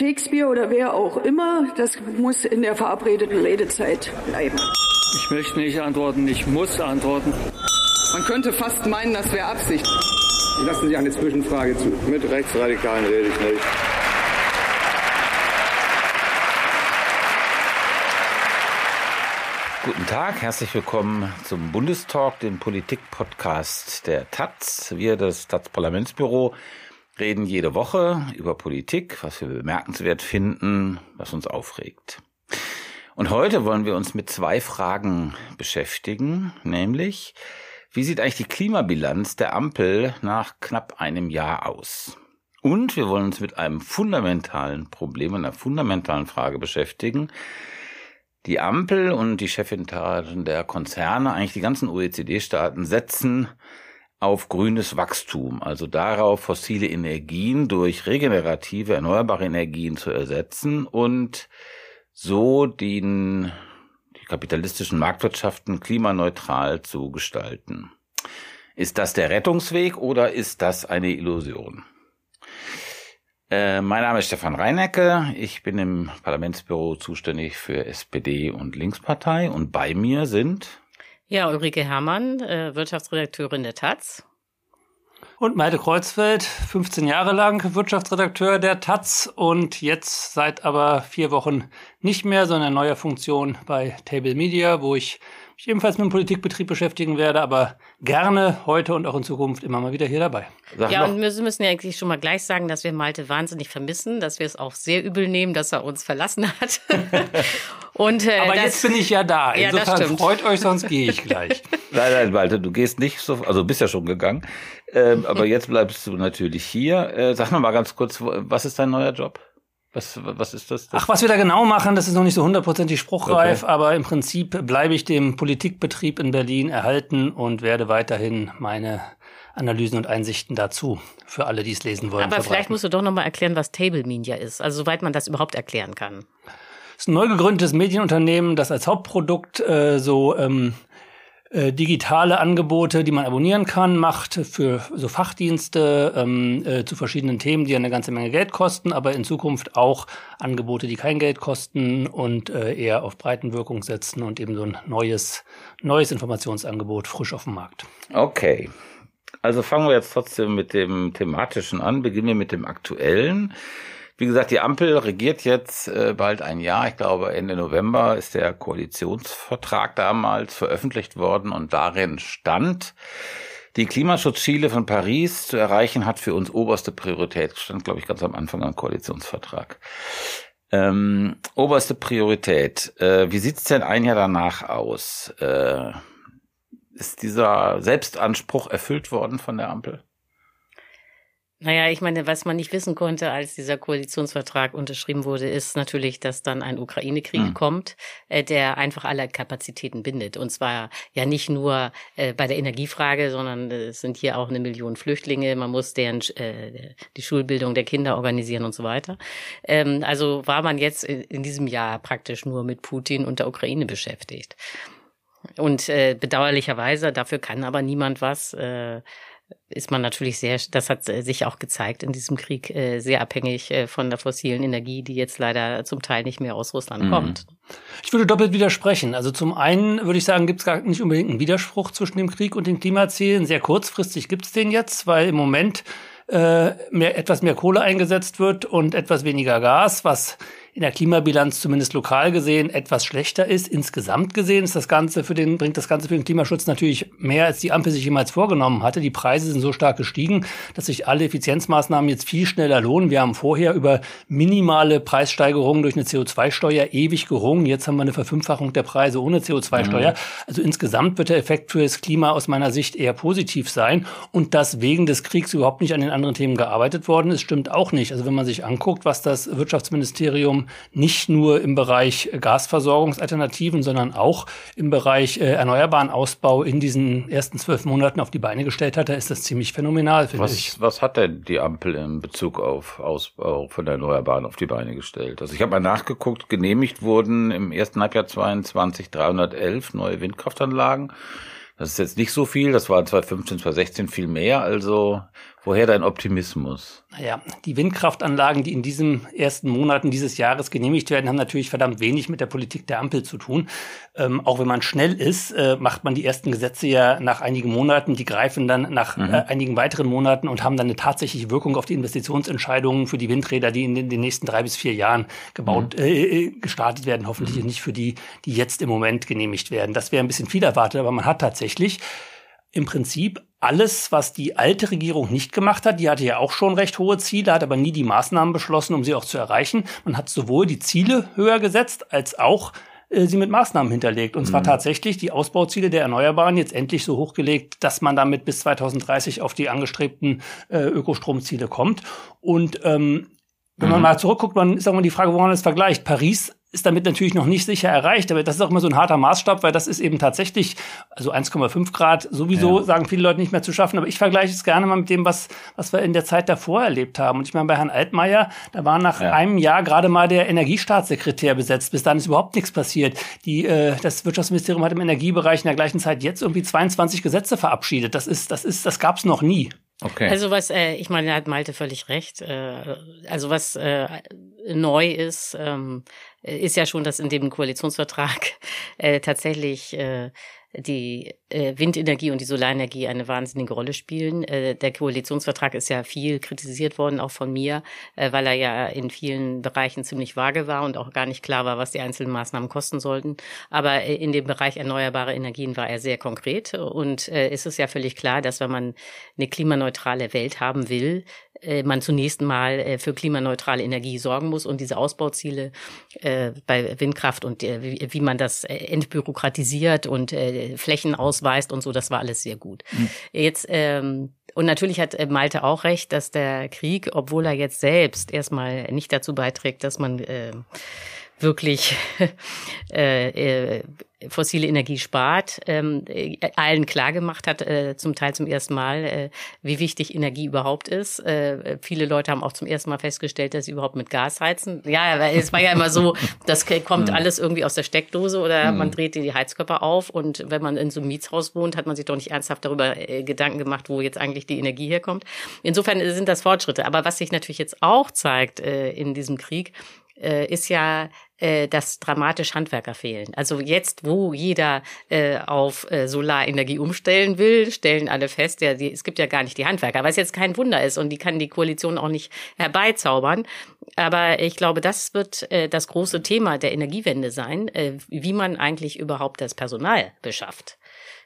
Shakespeare oder wer auch immer, das muss in der verabredeten Redezeit bleiben. Ich möchte nicht antworten, ich muss antworten. Man könnte fast meinen, das wäre Absicht. Lassen Sie eine Zwischenfrage zu. Mit Rechtsradikalen rede ich nicht. Guten Tag, herzlich willkommen zum Bundestalk, dem Politik-Podcast der Taz. Wir, das Taz-Parlamentsbüro, reden jede Woche über Politik, was wir bemerkenswert finden, was uns aufregt. Und heute wollen wir uns mit zwei Fragen beschäftigen, nämlich, wie sieht eigentlich die Klimabilanz der Ampel nach knapp einem Jahr aus? Und wir wollen uns mit einem fundamentalen Problem, einer fundamentalen Frage beschäftigen, die Ampel und die Chefetagen der Konzerne, eigentlich die ganzen OECD-Staaten, setzen auf grünes Wachstum, also darauf, fossile Energien durch regenerative, erneuerbare Energien zu ersetzen und so den, die kapitalistischen Marktwirtschaften klimaneutral zu gestalten. Ist das der Rettungsweg oder ist das eine Illusion? Äh, mein Name ist Stefan Reinecke. Ich bin im Parlamentsbüro zuständig für SPD und Linkspartei und bei mir sind ja Ulrike Herrmann, äh, Wirtschaftsredakteurin der Taz. Und Malte Kreuzfeld, 15 Jahre lang Wirtschaftsredakteur der Taz und jetzt seit aber vier Wochen nicht mehr, sondern neuer Funktion bei Table Media, wo ich mich ebenfalls mit dem Politikbetrieb beschäftigen werde, aber gerne heute und auch in Zukunft immer mal wieder hier dabei. Sag ja, noch. und wir müssen ja eigentlich schon mal gleich sagen, dass wir Malte wahnsinnig vermissen, dass wir es auch sehr übel nehmen, dass er uns verlassen hat. und, äh, aber das, jetzt bin ich ja da. Insofern ja, freut euch, sonst gehe ich gleich. nein, nein, Malte, du gehst nicht so, also bist ja schon gegangen, ähm, aber jetzt bleibst du natürlich hier. Äh, sag noch mal ganz kurz, was ist dein neuer Job? Was, was ist das? Ach, was wir da genau machen, das ist noch nicht so hundertprozentig spruchreif, okay. aber im Prinzip bleibe ich dem Politikbetrieb in Berlin erhalten und werde weiterhin meine Analysen und Einsichten dazu für alle, die es lesen wollen. Aber verbreiten. vielleicht musst du doch nochmal erklären, was Table Media ist, also soweit man das überhaupt erklären kann. Es ist ein neu gegründetes Medienunternehmen, das als Hauptprodukt äh, so ähm, äh, digitale Angebote, die man abonnieren kann, macht für so Fachdienste ähm, äh, zu verschiedenen Themen, die eine ganze Menge Geld kosten, aber in Zukunft auch Angebote, die kein Geld kosten und äh, eher auf Breitenwirkung setzen und eben so ein neues, neues Informationsangebot frisch auf dem Markt. Okay. Also fangen wir jetzt trotzdem mit dem thematischen an, beginnen wir mit dem aktuellen. Wie gesagt, die Ampel regiert jetzt äh, bald ein Jahr. Ich glaube, Ende November ist der Koalitionsvertrag damals veröffentlicht worden und darin stand, die Klimaschutzziele von Paris zu erreichen, hat für uns oberste Priorität. Stand, glaube ich, ganz am Anfang am Koalitionsvertrag. Ähm, oberste Priorität. Äh, wie sieht's denn ein Jahr danach aus? Äh, ist dieser Selbstanspruch erfüllt worden von der Ampel? Naja, ich meine, was man nicht wissen konnte, als dieser Koalitionsvertrag unterschrieben wurde, ist natürlich, dass dann ein Ukraine-Krieg mhm. kommt, äh, der einfach alle Kapazitäten bindet. Und zwar ja nicht nur äh, bei der Energiefrage, sondern äh, es sind hier auch eine Million Flüchtlinge. Man muss deren äh, die Schulbildung der Kinder organisieren und so weiter. Ähm, also war man jetzt in diesem Jahr praktisch nur mit Putin und der Ukraine beschäftigt. Und äh, bedauerlicherweise, dafür kann aber niemand was. Äh, ist man natürlich sehr, das hat sich auch gezeigt in diesem Krieg, äh, sehr abhängig äh, von der fossilen Energie, die jetzt leider zum Teil nicht mehr aus Russland mhm. kommt. Ich würde doppelt widersprechen. Also zum einen würde ich sagen, gibt es gar nicht unbedingt einen Widerspruch zwischen dem Krieg und den Klimazielen. Sehr kurzfristig gibt es den jetzt, weil im Moment äh, mehr, etwas mehr Kohle eingesetzt wird und etwas weniger Gas, was in der Klimabilanz zumindest lokal gesehen etwas schlechter ist. Insgesamt gesehen ist das Ganze für den, bringt das Ganze für den Klimaschutz natürlich mehr, als die Ampel sich jemals vorgenommen hatte. Die Preise sind so stark gestiegen, dass sich alle Effizienzmaßnahmen jetzt viel schneller lohnen. Wir haben vorher über minimale Preissteigerungen durch eine CO2-Steuer ewig gerungen. Jetzt haben wir eine Verfünffachung der Preise ohne CO2-Steuer. Mhm. Also insgesamt wird der Effekt für das Klima aus meiner Sicht eher positiv sein. Und dass wegen des Kriegs überhaupt nicht an den anderen Themen gearbeitet worden ist, stimmt auch nicht. Also wenn man sich anguckt, was das Wirtschaftsministerium nicht nur im Bereich Gasversorgungsalternativen, sondern auch im Bereich äh, erneuerbaren Ausbau in diesen ersten zwölf Monaten auf die Beine gestellt hat, da ist das ziemlich phänomenal, finde ich. Was hat denn die Ampel in Bezug auf Ausbau von Erneuerbaren auf die Beine gestellt? Also ich habe mal nachgeguckt, genehmigt wurden im ersten Halbjahr 22 311 neue Windkraftanlagen. Das ist jetzt nicht so viel, das war 2015, 2016 viel mehr. Also Woher dein Optimismus? Naja, die Windkraftanlagen, die in diesen ersten Monaten dieses Jahres genehmigt werden, haben natürlich verdammt wenig mit der Politik der Ampel zu tun. Ähm, auch wenn man schnell ist, äh, macht man die ersten Gesetze ja nach einigen Monaten. Die greifen dann nach mhm. äh, einigen weiteren Monaten und haben dann eine tatsächliche Wirkung auf die Investitionsentscheidungen für die Windräder, die in den, den nächsten drei bis vier Jahren gebaut, mhm. äh, äh gestartet werden. Hoffentlich mhm. nicht für die, die jetzt im Moment genehmigt werden. Das wäre ein bisschen viel erwartet, aber man hat tatsächlich im Prinzip alles, was die alte Regierung nicht gemacht hat. Die hatte ja auch schon recht hohe Ziele, hat aber nie die Maßnahmen beschlossen, um sie auch zu erreichen. Man hat sowohl die Ziele höher gesetzt, als auch äh, sie mit Maßnahmen hinterlegt. Und zwar mhm. tatsächlich die Ausbauziele der Erneuerbaren jetzt endlich so hochgelegt, dass man damit bis 2030 auf die angestrebten äh, Ökostromziele kommt. Und ähm, wenn man mhm. mal zurückguckt, man ist auch mal die Frage, woran man es vergleicht. Paris ist damit natürlich noch nicht sicher erreicht, aber das ist auch immer so ein harter Maßstab, weil das ist eben tatsächlich, also 1,5 Grad sowieso ja. sagen viele Leute nicht mehr zu schaffen, aber ich vergleiche es gerne mal mit dem, was, was wir in der Zeit davor erlebt haben. Und ich meine, bei Herrn Altmaier, da war nach ja. einem Jahr gerade mal der Energiestaatssekretär besetzt, bis dann ist überhaupt nichts passiert. Die, äh, das Wirtschaftsministerium hat im Energiebereich in der gleichen Zeit jetzt irgendwie 22 Gesetze verabschiedet. Das ist, das ist, das gab's noch nie. Okay. Also was, äh, ich meine, da hat Malte völlig recht. Äh, also was äh, neu ist, ähm, ist ja schon, dass in dem Koalitionsvertrag äh, tatsächlich äh, die äh, Windenergie und die Solarenergie eine wahnsinnige Rolle spielen. Äh, der Koalitionsvertrag ist ja viel kritisiert worden, auch von mir, äh, weil er ja in vielen Bereichen ziemlich vage war und auch gar nicht klar war, was die einzelnen Maßnahmen kosten sollten. Aber äh, in dem Bereich erneuerbare Energien war er sehr konkret und äh, ist es ja völlig klar, dass wenn man eine klimaneutrale Welt haben will, äh, man zunächst mal äh, für klimaneutrale Energie sorgen muss und diese Ausbauziele äh, bei Windkraft und äh, wie, man das äh, entbürokratisiert und äh, Flächen ausweist und so, das war alles sehr gut. Mhm. Jetzt ähm, und natürlich hat äh, Malte auch recht, dass der Krieg, obwohl er jetzt selbst erstmal nicht dazu beiträgt, dass man äh, wirklich äh, äh, fossile Energie spart, ähm, äh, allen klargemacht hat, äh, zum Teil zum ersten Mal, äh, wie wichtig Energie überhaupt ist. Äh, viele Leute haben auch zum ersten Mal festgestellt, dass sie überhaupt mit Gas heizen. Ja, weil es war ja immer so, das kommt hm. alles irgendwie aus der Steckdose oder mhm. man dreht die Heizkörper auf und wenn man in so einem Mietshaus wohnt, hat man sich doch nicht ernsthaft darüber äh, Gedanken gemacht, wo jetzt eigentlich die Energie herkommt. Insofern sind das Fortschritte. Aber was sich natürlich jetzt auch zeigt äh, in diesem Krieg, äh, ist ja, äh, dass dramatisch Handwerker fehlen. Also jetzt, wo jeder äh, auf äh, Solarenergie umstellen will, stellen alle fest, ja, die, es gibt ja gar nicht die Handwerker, was jetzt kein Wunder ist und die kann die Koalition auch nicht herbeizaubern. Aber ich glaube, das wird äh, das große Thema der Energiewende sein, äh, wie man eigentlich überhaupt das Personal beschafft.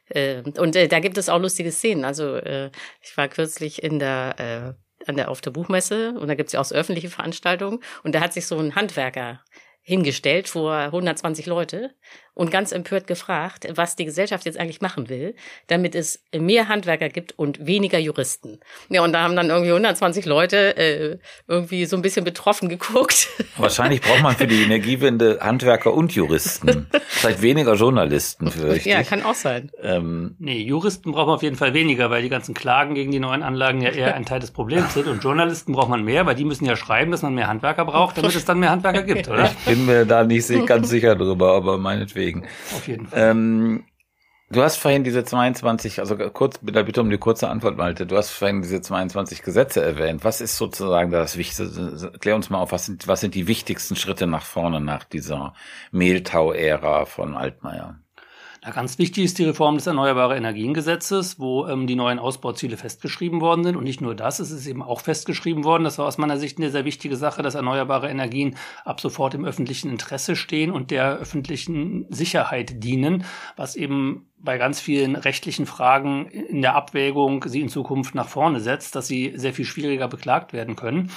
Äh, und äh, da gibt es auch lustige Szenen. Also äh, ich war kürzlich in der äh, an der, auf der Buchmesse und da gibt's ja auch so öffentliche Veranstaltungen und da hat sich so ein Handwerker hingestellt vor 120 Leute und ganz empört gefragt, was die Gesellschaft jetzt eigentlich machen will, damit es mehr Handwerker gibt und weniger Juristen. Ja, und da haben dann irgendwie 120 Leute äh, irgendwie so ein bisschen betroffen geguckt. Wahrscheinlich braucht man für die Energiewende Handwerker und Juristen. Vielleicht weniger Journalisten vielleicht. Ja, kann auch sein. Ähm, nee, Juristen braucht man auf jeden Fall weniger, weil die ganzen Klagen gegen die neuen Anlagen ja eher ein Teil des Problems sind. Und Journalisten braucht man mehr, weil die müssen ja schreiben, dass man mehr Handwerker braucht, damit es dann mehr Handwerker gibt, oder? Ich bin mir da nicht ganz sicher drüber, aber meinetwegen deswegen. Auf jeden Fall. Ähm, du hast vorhin diese 22, also kurz, bitte, bitte um die kurze Antwort, Malte. Du hast vorhin diese 22 Gesetze erwähnt. Was ist sozusagen das Wichtigste? Klär uns mal auf, was sind, was sind die wichtigsten Schritte nach vorne nach dieser Mehltau-Ära von Altmaier? Ja, ganz wichtig ist die Reform des Erneuerbare Energiengesetzes, wo ähm, die neuen Ausbauziele festgeschrieben worden sind. Und nicht nur das, es ist eben auch festgeschrieben worden, das war aus meiner Sicht eine sehr wichtige Sache, dass erneuerbare Energien ab sofort im öffentlichen Interesse stehen und der öffentlichen Sicherheit dienen, was eben bei ganz vielen rechtlichen Fragen in der Abwägung sie in Zukunft nach vorne setzt, dass sie sehr viel schwieriger beklagt werden können.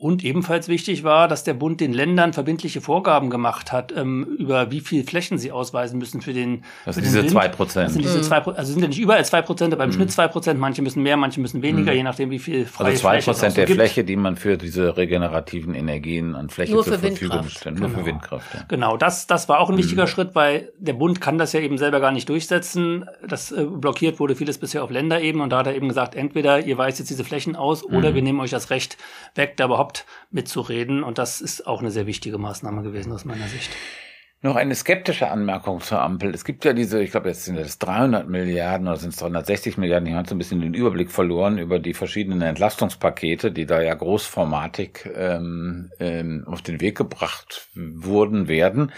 Und ebenfalls wichtig war, dass der Bund den Ländern verbindliche Vorgaben gemacht hat, ähm, über wie viel Flächen sie ausweisen müssen für den. Das sind diese zwei Prozent. Das sind diese mhm. zwei, also sind ja nicht überall zwei Prozent, aber im mhm. Schnitt zwei Prozent. Manche müssen mehr, manche müssen weniger, mhm. je nachdem, wie viel freie Also zwei Prozent der gibt. Fläche, die man für diese regenerativen Energien an Fläche Nur zur Verfügung stellt. Nur genau. für Windkraft. Ja. Genau, das, das war auch ein wichtiger mhm. Schritt, weil der Bund kann das ja eben selber gar nicht durchsetzen. Das äh, blockiert wurde vieles bisher auf Länderebene und da hat er eben gesagt, entweder ihr weist jetzt diese Flächen aus oder mhm. wir nehmen euch das Recht weg, da überhaupt mitzureden reden. Und das ist auch eine sehr wichtige Maßnahme gewesen aus meiner Sicht. Noch eine skeptische Anmerkung zur Ampel. Es gibt ja diese, ich glaube, jetzt sind das 300 Milliarden oder sind es 360 Milliarden. Ich habe so ein bisschen den Überblick verloren über die verschiedenen Entlastungspakete, die da ja großformatig ähm, ähm, auf den Weg gebracht wurden werden.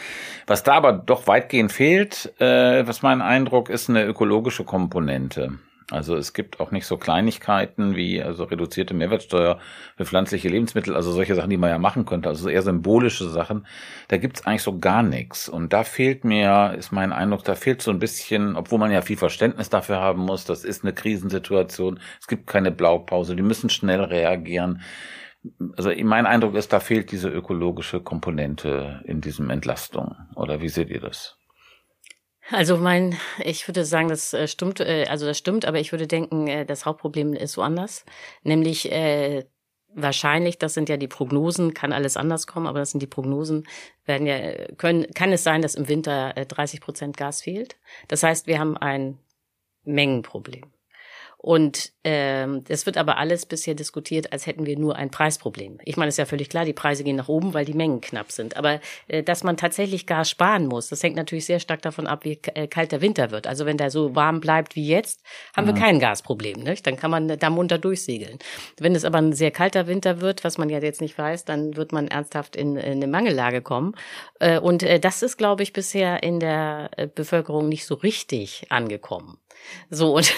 Was da aber doch weitgehend fehlt, äh, was mein Eindruck ist, eine ökologische Komponente. Also es gibt auch nicht so Kleinigkeiten wie also reduzierte Mehrwertsteuer für pflanzliche Lebensmittel, also solche Sachen, die man ja machen könnte, also eher symbolische Sachen. Da gibt's eigentlich so gar nichts. Und da fehlt mir, ist mein Eindruck, da fehlt so ein bisschen, obwohl man ja viel Verständnis dafür haben muss, das ist eine Krisensituation, es gibt keine Blaupause, die müssen schnell reagieren. Also mein Eindruck ist, da fehlt diese ökologische Komponente in diesem Entlastung. Oder wie seht ihr das? Also mein, ich würde sagen, das äh, stimmt, äh, also das stimmt, aber ich würde denken, äh, das Hauptproblem ist woanders, nämlich äh, wahrscheinlich, das sind ja die Prognosen, kann alles anders kommen, aber das sind die Prognosen, werden ja, können, kann es sein, dass im Winter 30 Prozent Gas fehlt. Das heißt, wir haben ein Mengenproblem. Und ähm, das wird aber alles bisher diskutiert, als hätten wir nur ein Preisproblem. Ich meine, es ist ja völlig klar, die Preise gehen nach oben, weil die Mengen knapp sind. Aber äh, dass man tatsächlich Gas sparen muss, das hängt natürlich sehr stark davon ab, wie äh, kalt der Winter wird. Also wenn der so warm bleibt wie jetzt, haben mhm. wir kein Gasproblem. Nicht? Dann kann man da munter durchsegeln. Wenn es aber ein sehr kalter Winter wird, was man ja jetzt nicht weiß, dann wird man ernsthaft in, in eine Mangellage kommen. Äh, und äh, das ist, glaube ich, bisher in der äh, Bevölkerung nicht so richtig angekommen. So, und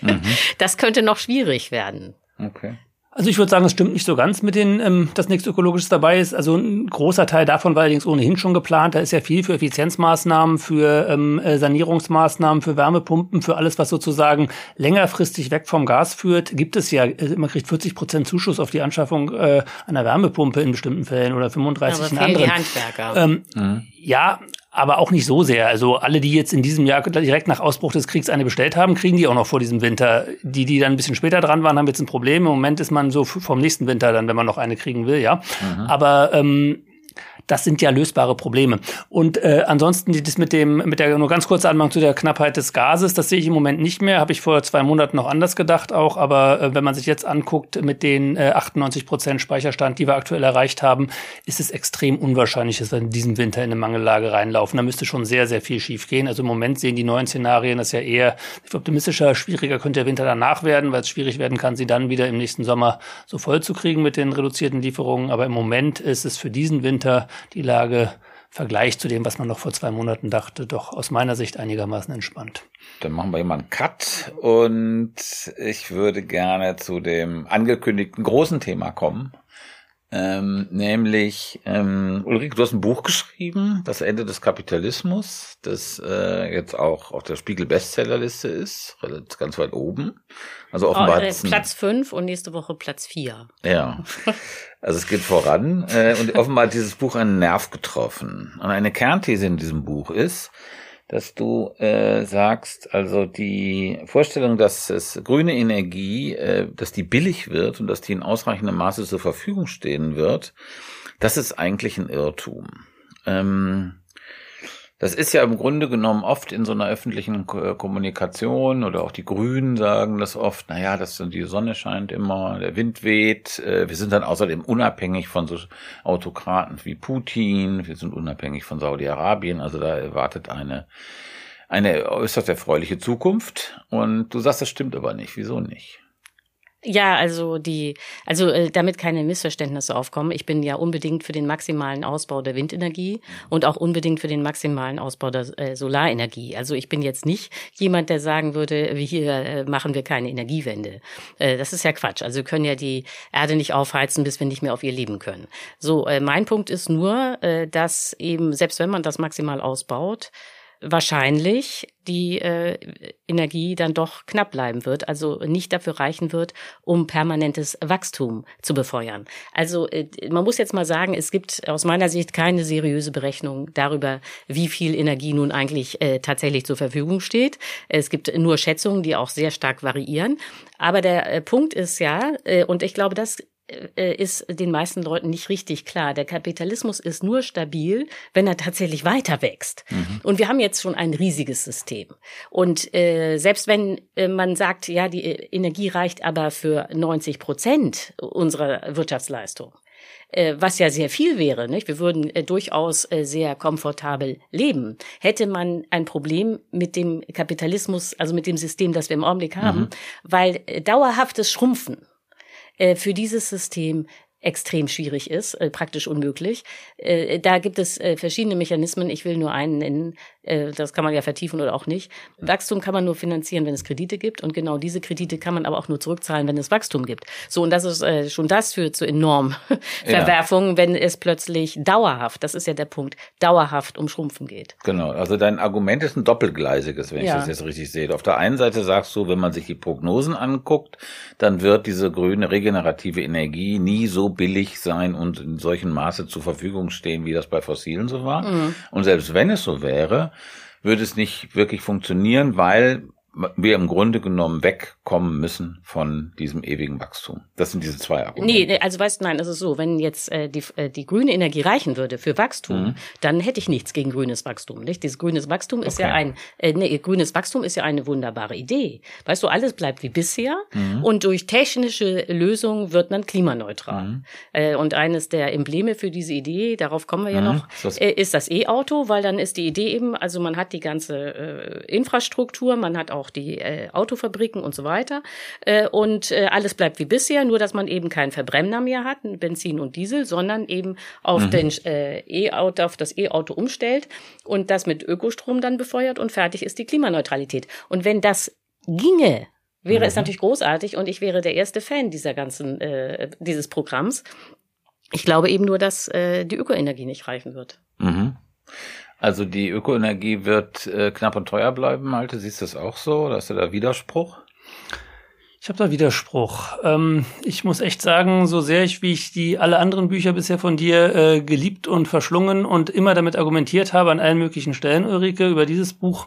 mhm. das könnte noch schwierig werden. Okay. Also ich würde sagen, es stimmt nicht so ganz mit den, ähm, dass nichts Ökologisches dabei ist. Also ein großer Teil davon war allerdings ohnehin schon geplant. Da ist ja viel für Effizienzmaßnahmen, für ähm, äh, Sanierungsmaßnahmen, für Wärmepumpen, für alles, was sozusagen längerfristig weg vom Gas führt. Gibt es ja, äh, man kriegt 40 Prozent Zuschuss auf die Anschaffung äh, einer Wärmepumpe in bestimmten Fällen oder 35 Aber in anderen. Die Handwerker. Ähm, mhm. Ja, aber auch nicht so sehr. Also alle, die jetzt in diesem Jahr direkt nach Ausbruch des Kriegs eine bestellt haben, kriegen die auch noch vor diesem Winter. Die, die dann ein bisschen später dran waren, haben jetzt ein Problem. Im Moment ist man so vom nächsten Winter dann, wenn man noch eine kriegen will, ja. Mhm. Aber ähm, das sind ja lösbare Probleme. Und äh, ansonsten das mit dem, mit der nur ganz kurze Anmerkung zu der Knappheit des Gases, das sehe ich im Moment nicht mehr. Habe ich vor zwei Monaten noch anders gedacht auch. Aber äh, wenn man sich jetzt anguckt mit den äh, 98 Prozent Speicherstand, die wir aktuell erreicht haben, ist es extrem unwahrscheinlich, dass wir in diesem Winter in eine Mangellage reinlaufen. Da müsste schon sehr, sehr viel schief gehen. Also im Moment sehen die neuen Szenarien das ja eher optimistischer, schwieriger könnte der Winter danach werden, weil es schwierig werden kann, sie dann wieder im nächsten Sommer so voll zu kriegen mit den reduzierten Lieferungen. Aber im Moment ist es für diesen Winter die Lage Vergleich zu dem, was man noch vor zwei Monaten dachte, doch aus meiner Sicht einigermaßen entspannt. Dann machen wir hier mal einen Cut und ich würde gerne zu dem angekündigten großen Thema kommen. Ähm, nämlich, ähm, Ulrike, du hast ein Buch geschrieben, Das Ende des Kapitalismus, das äh, jetzt auch auf der Spiegel-Bestsellerliste ist, ganz weit oben. Also offenbar oh, äh, Platz fünf und nächste Woche Platz vier. Ja. Also es geht voran. Äh, und offenbar hat dieses Buch einen Nerv getroffen. Und eine Kernthese in diesem Buch ist, dass du äh, sagst, also die Vorstellung, dass es grüne Energie, äh, dass die billig wird und dass die in ausreichendem Maße zur Verfügung stehen wird, das ist eigentlich ein Irrtum. Ähm, das ist ja im Grunde genommen oft in so einer öffentlichen Kommunikation oder auch die Grünen sagen das oft, naja, das, die Sonne scheint immer, der Wind weht, äh, wir sind dann außerdem unabhängig von so Autokraten wie Putin, wir sind unabhängig von Saudi-Arabien, also da erwartet eine, eine äußerst erfreuliche Zukunft und du sagst, das stimmt aber nicht. Wieso nicht? Ja, also die, also äh, damit keine Missverständnisse aufkommen. Ich bin ja unbedingt für den maximalen Ausbau der Windenergie und auch unbedingt für den maximalen Ausbau der äh, Solarenergie. Also ich bin jetzt nicht jemand, der sagen würde, wie hier äh, machen wir keine Energiewende. Äh, das ist ja Quatsch. Also wir können ja die Erde nicht aufheizen, bis wir nicht mehr auf ihr leben können. So, äh, mein Punkt ist nur, äh, dass eben selbst wenn man das maximal ausbaut, wahrscheinlich die äh, Energie dann doch knapp bleiben wird, also nicht dafür reichen wird, um permanentes Wachstum zu befeuern. Also äh, man muss jetzt mal sagen, es gibt aus meiner Sicht keine seriöse Berechnung darüber, wie viel Energie nun eigentlich äh, tatsächlich zur Verfügung steht. Es gibt nur Schätzungen, die auch sehr stark variieren. Aber der äh, Punkt ist ja, äh, und ich glaube, das ist den meisten Leuten nicht richtig klar. Der Kapitalismus ist nur stabil, wenn er tatsächlich weiter wächst. Mhm. Und wir haben jetzt schon ein riesiges System. Und äh, selbst wenn äh, man sagt, ja, die Energie reicht aber für 90 Prozent unserer Wirtschaftsleistung, äh, was ja sehr viel wäre, nicht? wir würden äh, durchaus äh, sehr komfortabel leben, hätte man ein Problem mit dem Kapitalismus, also mit dem System, das wir im Augenblick haben, mhm. weil äh, dauerhaftes Schrumpfen äh, für dieses System extrem schwierig ist, äh, praktisch unmöglich. Äh, da gibt es äh, verschiedene Mechanismen. Ich will nur einen nennen. Äh, das kann man ja vertiefen oder auch nicht. Wachstum kann man nur finanzieren, wenn es Kredite gibt. Und genau diese Kredite kann man aber auch nur zurückzahlen, wenn es Wachstum gibt. So, und das ist äh, schon das führt zu enormen Verwerfungen, ja. wenn es plötzlich dauerhaft, das ist ja der Punkt, dauerhaft um Schrumpfen geht. Genau. Also dein Argument ist ein doppelgleisiges, wenn ja. ich das jetzt richtig sehe. Auf der einen Seite sagst du, wenn man sich die Prognosen anguckt, dann wird diese grüne regenerative Energie nie so billig sein und in solchem Maße zur Verfügung stehen, wie das bei Fossilen so war. Mhm. Und selbst wenn es so wäre, würde es nicht wirklich funktionieren, weil wir im Grunde genommen wegkommen müssen von diesem ewigen Wachstum. Das sind diese zwei Argumente. Nee, also weißt du, nein, es ist so, wenn jetzt äh, die, äh, die grüne Energie reichen würde für Wachstum, mhm. dann hätte ich nichts gegen grünes Wachstum. Nicht? Dieses grünes Wachstum ist okay. ja ein, äh, nee, grünes Wachstum ist ja eine wunderbare Idee. Weißt du, alles bleibt wie bisher mhm. und durch technische Lösungen wird man klimaneutral. Mhm. Äh, und eines der Embleme für diese Idee, darauf kommen wir ja mhm. noch, ist das, äh, ist das E-Auto, weil dann ist die Idee eben, also man hat die ganze äh, Infrastruktur, man hat auch auch die äh, Autofabriken und so weiter. Äh, und äh, alles bleibt wie bisher, nur dass man eben keinen Verbrenner mehr hat, Benzin und Diesel, sondern eben auf mhm. den äh, E-Auto, auf das E-Auto umstellt und das mit Ökostrom dann befeuert und fertig ist die Klimaneutralität. Und wenn das ginge, wäre mhm. es natürlich großartig und ich wäre der erste Fan dieser ganzen äh, dieses Programms. Ich glaube eben nur, dass äh, die Ökoenergie nicht reichen wird. Mhm. Also die Ökoenergie wird äh, knapp und teuer bleiben, Malte. Siehst du das auch so? Oder hast du da Widerspruch? Ich habe da Widerspruch. Ähm, ich muss echt sagen, so sehr ich, wie ich die alle anderen Bücher bisher von dir äh, geliebt und verschlungen und immer damit argumentiert habe an allen möglichen Stellen, Ulrike, über dieses Buch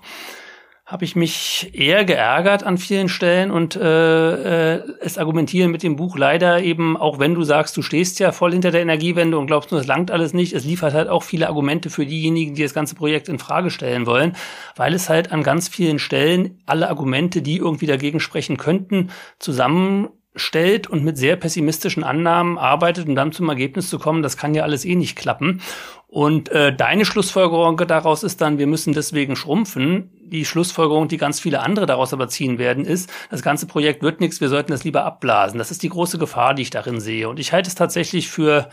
habe ich mich eher geärgert an vielen Stellen und äh, äh, es argumentieren mit dem Buch leider eben, auch wenn du sagst, du stehst ja voll hinter der Energiewende und glaubst nur, es langt alles nicht, es liefert halt auch viele Argumente für diejenigen, die das ganze Projekt in Frage stellen wollen, weil es halt an ganz vielen Stellen alle Argumente, die irgendwie dagegen sprechen könnten, zusammen stellt und mit sehr pessimistischen Annahmen arbeitet, um dann zum Ergebnis zu kommen, das kann ja alles eh nicht klappen. Und äh, deine Schlussfolgerung daraus ist dann, wir müssen deswegen schrumpfen. Die Schlussfolgerung, die ganz viele andere daraus aber ziehen werden, ist, das ganze Projekt wird nichts, wir sollten das lieber abblasen. Das ist die große Gefahr, die ich darin sehe. Und ich halte es tatsächlich für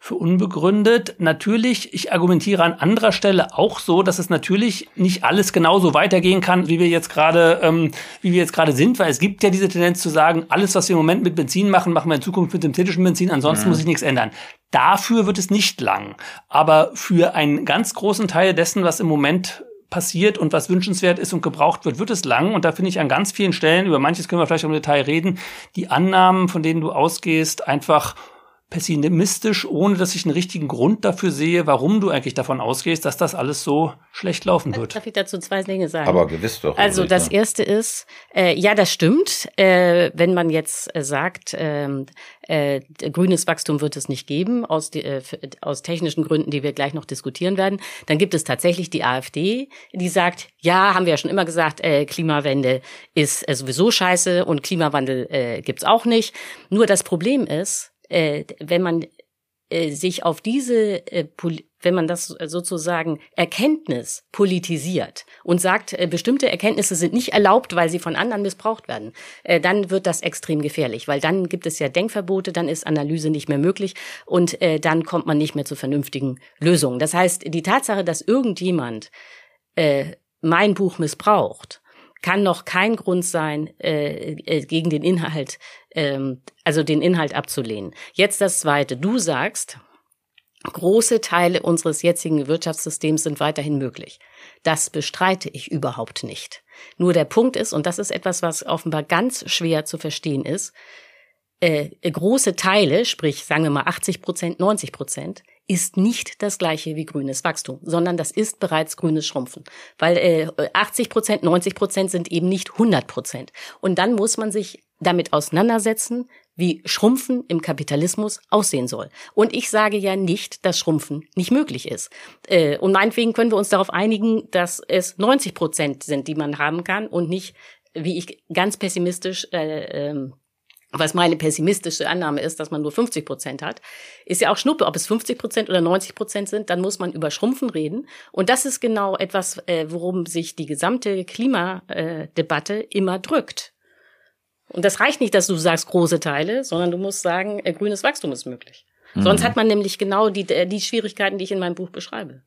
für unbegründet. Natürlich, ich argumentiere an anderer Stelle auch so, dass es natürlich nicht alles genauso weitergehen kann, wie wir jetzt gerade, ähm, wie wir jetzt gerade sind, weil es gibt ja diese Tendenz zu sagen, alles, was wir im Moment mit Benzin machen, machen wir in Zukunft mit synthetischen Benzin, ansonsten mhm. muss sich nichts ändern. Dafür wird es nicht lang. Aber für einen ganz großen Teil dessen, was im Moment passiert und was wünschenswert ist und gebraucht wird, wird es lang. Und da finde ich an ganz vielen Stellen, über manches können wir vielleicht im Detail reden, die Annahmen, von denen du ausgehst, einfach pessimistisch, ohne dass ich einen richtigen Grund dafür sehe, warum du eigentlich davon ausgehst, dass das alles so schlecht laufen wird. Darf ich dazu zwei Dinge sagen? Aber gewiss doch. Also das erste ist, äh, ja, das stimmt. Äh, wenn man jetzt äh, sagt, ähm, äh, grünes Wachstum wird es nicht geben, aus, die, äh, aus technischen Gründen, die wir gleich noch diskutieren werden, dann gibt es tatsächlich die AfD, die sagt, ja, haben wir ja schon immer gesagt, äh, Klimawende ist äh, sowieso scheiße und Klimawandel äh, gibt's auch nicht. Nur das Problem ist, äh, wenn man äh, sich auf diese, äh, wenn man das sozusagen Erkenntnis politisiert und sagt, äh, bestimmte Erkenntnisse sind nicht erlaubt, weil sie von anderen missbraucht werden, äh, dann wird das extrem gefährlich, weil dann gibt es ja Denkverbote, dann ist Analyse nicht mehr möglich und äh, dann kommt man nicht mehr zu vernünftigen Lösungen. Das heißt, die Tatsache, dass irgendjemand äh, mein Buch missbraucht, kann noch kein Grund sein, äh, äh, gegen den Inhalt, ähm, also den Inhalt abzulehnen. Jetzt das Zweite. Du sagst, große Teile unseres jetzigen Wirtschaftssystems sind weiterhin möglich. Das bestreite ich überhaupt nicht. Nur der Punkt ist, und das ist etwas, was offenbar ganz schwer zu verstehen ist, äh, große Teile, sprich sagen wir mal 80 Prozent, 90 Prozent, ist nicht das gleiche wie grünes Wachstum, sondern das ist bereits grünes Schrumpfen. Weil äh, 80 Prozent, 90 Prozent sind eben nicht 100 Prozent. Und dann muss man sich damit auseinandersetzen, wie Schrumpfen im Kapitalismus aussehen soll. Und ich sage ja nicht, dass Schrumpfen nicht möglich ist. Äh, und meinetwegen können wir uns darauf einigen, dass es 90 Prozent sind, die man haben kann und nicht, wie ich ganz pessimistisch äh, ähm, was meine pessimistische Annahme ist, dass man nur 50 Prozent hat, ist ja auch Schnuppe. Ob es 50 Prozent oder 90 Prozent sind, dann muss man über Schrumpfen reden. Und das ist genau etwas, äh, worum sich die gesamte Klimadebatte immer drückt. Und das reicht nicht, dass du sagst große Teile, sondern du musst sagen, äh, grünes Wachstum ist möglich. Mhm. Sonst hat man nämlich genau die, äh, die Schwierigkeiten, die ich in meinem Buch beschreibe.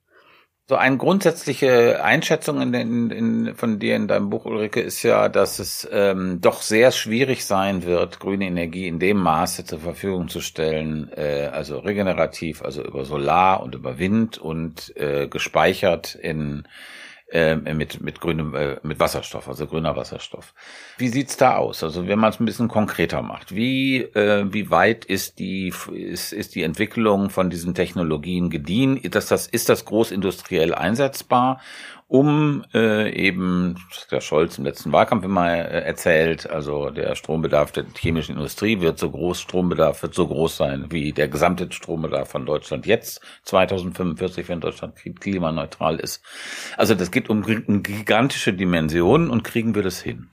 So eine grundsätzliche Einschätzung in, in, in, von dir in deinem Buch, Ulrike, ist ja, dass es ähm, doch sehr schwierig sein wird, grüne Energie in dem Maße zur Verfügung zu stellen, äh, also regenerativ, also über Solar und über Wind und äh, gespeichert in äh, mit mit grünem äh, mit Wasserstoff, also grüner Wasserstoff. Wie sieht's da aus? Also wenn man es ein bisschen konkreter macht, wie äh, wie weit ist die ist ist die Entwicklung von diesen Technologien gediehen? Ist das, das ist das großindustriell einsetzbar um äh, eben, der Scholz im letzten Wahlkampf immer äh, erzählt, also der Strombedarf der chemischen Industrie wird so groß, Strombedarf wird so groß sein wie der gesamte Strombedarf von Deutschland jetzt, 2045, wenn Deutschland klimaneutral ist. Also das geht um gigantische Dimensionen und kriegen wir das hin?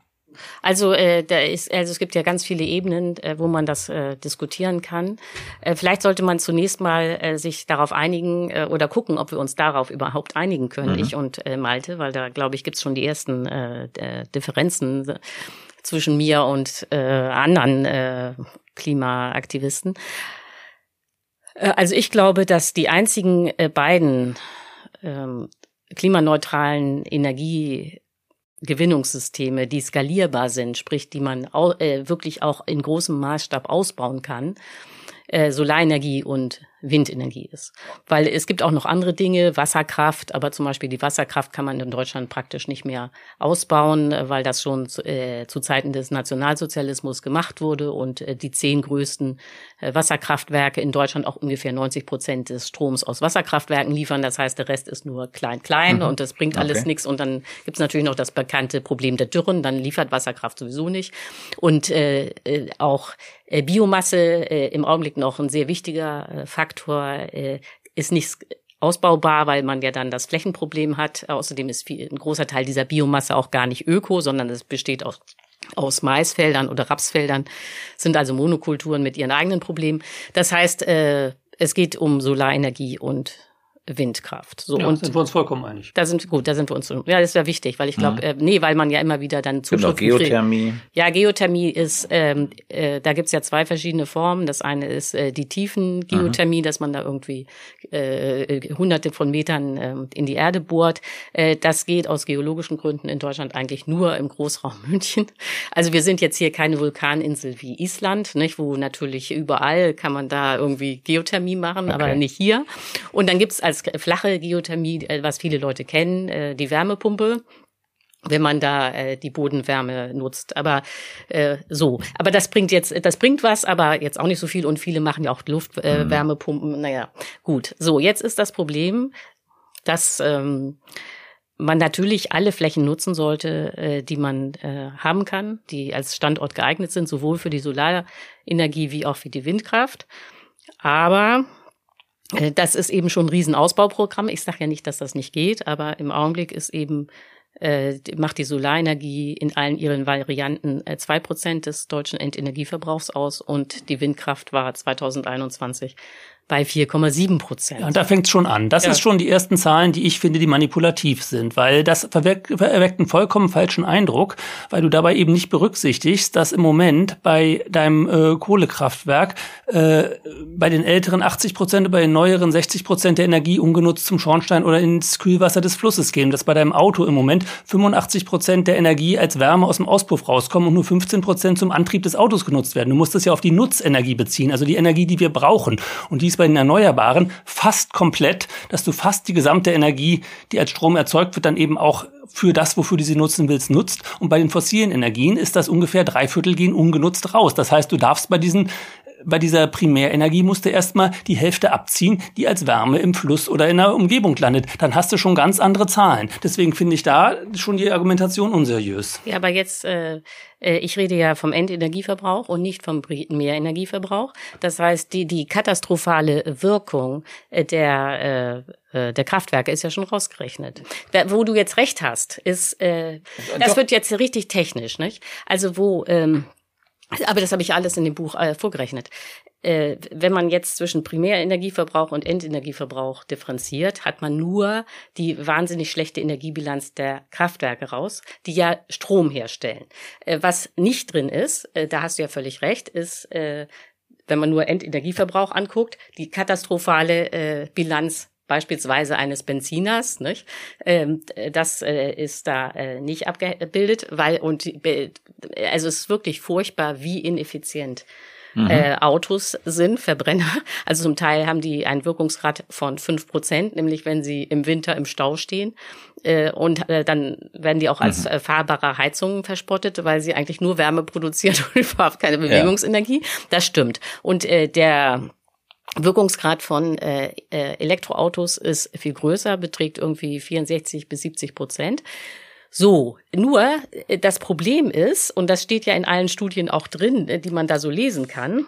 Also äh, da ist, also es gibt ja ganz viele Ebenen, äh, wo man das äh, diskutieren kann. Äh, vielleicht sollte man zunächst mal äh, sich darauf einigen äh, oder gucken, ob wir uns darauf überhaupt einigen können, mhm. ich und äh, Malte, weil da glaube ich gibt's schon die ersten äh, Differenzen zwischen mir und äh, anderen äh, Klimaaktivisten. Äh, also ich glaube, dass die einzigen äh, beiden ähm, klimaneutralen Energie Gewinnungssysteme, die skalierbar sind, sprich, die man au äh, wirklich auch in großem Maßstab ausbauen kann, äh, Solarenergie und Windenergie ist. Weil es gibt auch noch andere Dinge, Wasserkraft, aber zum Beispiel die Wasserkraft kann man in Deutschland praktisch nicht mehr ausbauen, weil das schon äh, zu Zeiten des Nationalsozialismus gemacht wurde und äh, die zehn größten äh, Wasserkraftwerke in Deutschland auch ungefähr 90 Prozent des Stroms aus Wasserkraftwerken liefern. Das heißt, der Rest ist nur klein, klein mhm. und das bringt okay. alles nichts. Und dann gibt es natürlich noch das bekannte Problem der Dürren, dann liefert Wasserkraft sowieso nicht. Und äh, äh auch äh, Biomasse äh, im Augenblick noch ein sehr wichtiger äh, Faktor Faktor äh, ist nicht ausbaubar, weil man ja dann das Flächenproblem hat. Außerdem ist viel, ein großer Teil dieser Biomasse auch gar nicht öko, sondern es besteht aus aus Maisfeldern oder Rapsfeldern, sind also Monokulturen mit ihren eigenen Problemen. Das heißt, äh, es geht um Solarenergie und Windkraft. So, ja, und sind wir uns vollkommen einig. Da sind gut, da sind wir uns. Ja, das ist ja wichtig, weil ich glaube, mhm. äh, nee, weil man ja immer wieder dann Zuschriften Geothermie. Kriegt. Ja, Geothermie ist, ähm, äh, da gibt's ja zwei verschiedene Formen. Das eine ist äh, die Tiefengeothermie, mhm. dass man da irgendwie äh, hunderte von Metern äh, in die Erde bohrt. Äh, das geht aus geologischen Gründen in Deutschland eigentlich nur im Großraum München. Also wir sind jetzt hier keine Vulkaninsel wie Island, nicht, wo natürlich überall kann man da irgendwie Geothermie machen, okay. aber nicht hier. Und dann gibt's als als flache Geothermie, äh, was viele Leute kennen, äh, die Wärmepumpe wenn man da äh, die Bodenwärme nutzt. Aber äh, so. Aber das bringt jetzt, das bringt was, aber jetzt auch nicht so viel und viele machen ja auch Luftwärmepumpen. Äh, mhm. Naja, gut. So, jetzt ist das Problem, dass ähm, man natürlich alle Flächen nutzen sollte, äh, die man äh, haben kann, die als Standort geeignet sind, sowohl für die Solarenergie wie auch für die Windkraft. Aber das ist eben schon ein Riesenausbauprogramm. Ich sage ja nicht, dass das nicht geht, aber im Augenblick ist eben äh, macht die Solarenergie in allen ihren Varianten äh, zwei Prozent des deutschen Endenergieverbrauchs aus und die Windkraft war 2021 bei 4,7 Prozent. Ja, und da fängt es schon an. Das ja. ist schon die ersten Zahlen, die ich finde, die manipulativ sind, weil das erweckt einen vollkommen falschen Eindruck, weil du dabei eben nicht berücksichtigst, dass im Moment bei deinem äh, Kohlekraftwerk äh, bei den älteren 80 Prozent und bei den neueren 60 Prozent der Energie ungenutzt zum Schornstein oder ins Kühlwasser des Flusses gehen. Dass bei deinem Auto im Moment 85 Prozent der Energie als Wärme aus dem Auspuff rauskommen und nur 15 Prozent zum Antrieb des Autos genutzt werden. Du musst es ja auf die Nutzenergie beziehen, also die Energie, die wir brauchen. Und dies bei den Erneuerbaren fast komplett, dass du fast die gesamte Energie, die als Strom erzeugt wird, dann eben auch für das, wofür du sie nutzen willst, nutzt. Und bei den fossilen Energien ist das ungefähr drei Viertel gehen ungenutzt raus. Das heißt, du darfst bei diesen bei dieser Primärenergie musst du erstmal die Hälfte abziehen, die als Wärme im Fluss oder in der Umgebung landet. Dann hast du schon ganz andere Zahlen. Deswegen finde ich da schon die Argumentation unseriös. Ja, aber jetzt, äh, äh ich rede ja vom Endenergieverbrauch und nicht vom Mehrenergieverbrauch. Das heißt, die, die katastrophale Wirkung äh, der, äh, der Kraftwerke ist ja schon rausgerechnet. Wo du jetzt recht hast, ist, äh, das wird jetzt richtig technisch, nicht? Also wo ähm, Aber das habe ich alles in dem Buch äh, vorgerechnet. Äh, wenn man jetzt zwischen Primärenergieverbrauch und Endenergieverbrauch differenziert, hat man nur die wahnsinnig schlechte Energiebilanz der Kraftwerke raus, die ja Strom herstellen. Äh, was nicht drin ist, äh, da hast du ja völlig recht, ist, äh, wenn man nur Endenergieverbrauch anguckt, die katastrophale äh, Bilanz beispielsweise eines Benziners, nicht? Ähm, das äh, ist da äh, nicht abgebildet, weil und also es ist wirklich furchtbar, wie ineffizient mhm. äh, Autos sind, Verbrenner. Also zum Teil haben die einen Wirkungsgrad von fünf Prozent, nämlich wenn sie im Winter im Stau stehen. Äh, und äh, dann werden die auch als mhm. äh, fahrbare Heizungen verspottet, weil sie eigentlich nur Wärme produzieren und überhaupt keine Bewegungsenergie. Ja. Das stimmt. Und äh, der Wirkungsgrad von äh, äh, Elektroautos ist viel größer, beträgt irgendwie 64 bis 70 Prozent. So, nur äh, das Problem ist, und das steht ja in allen Studien auch drin, äh, die man da so lesen kann,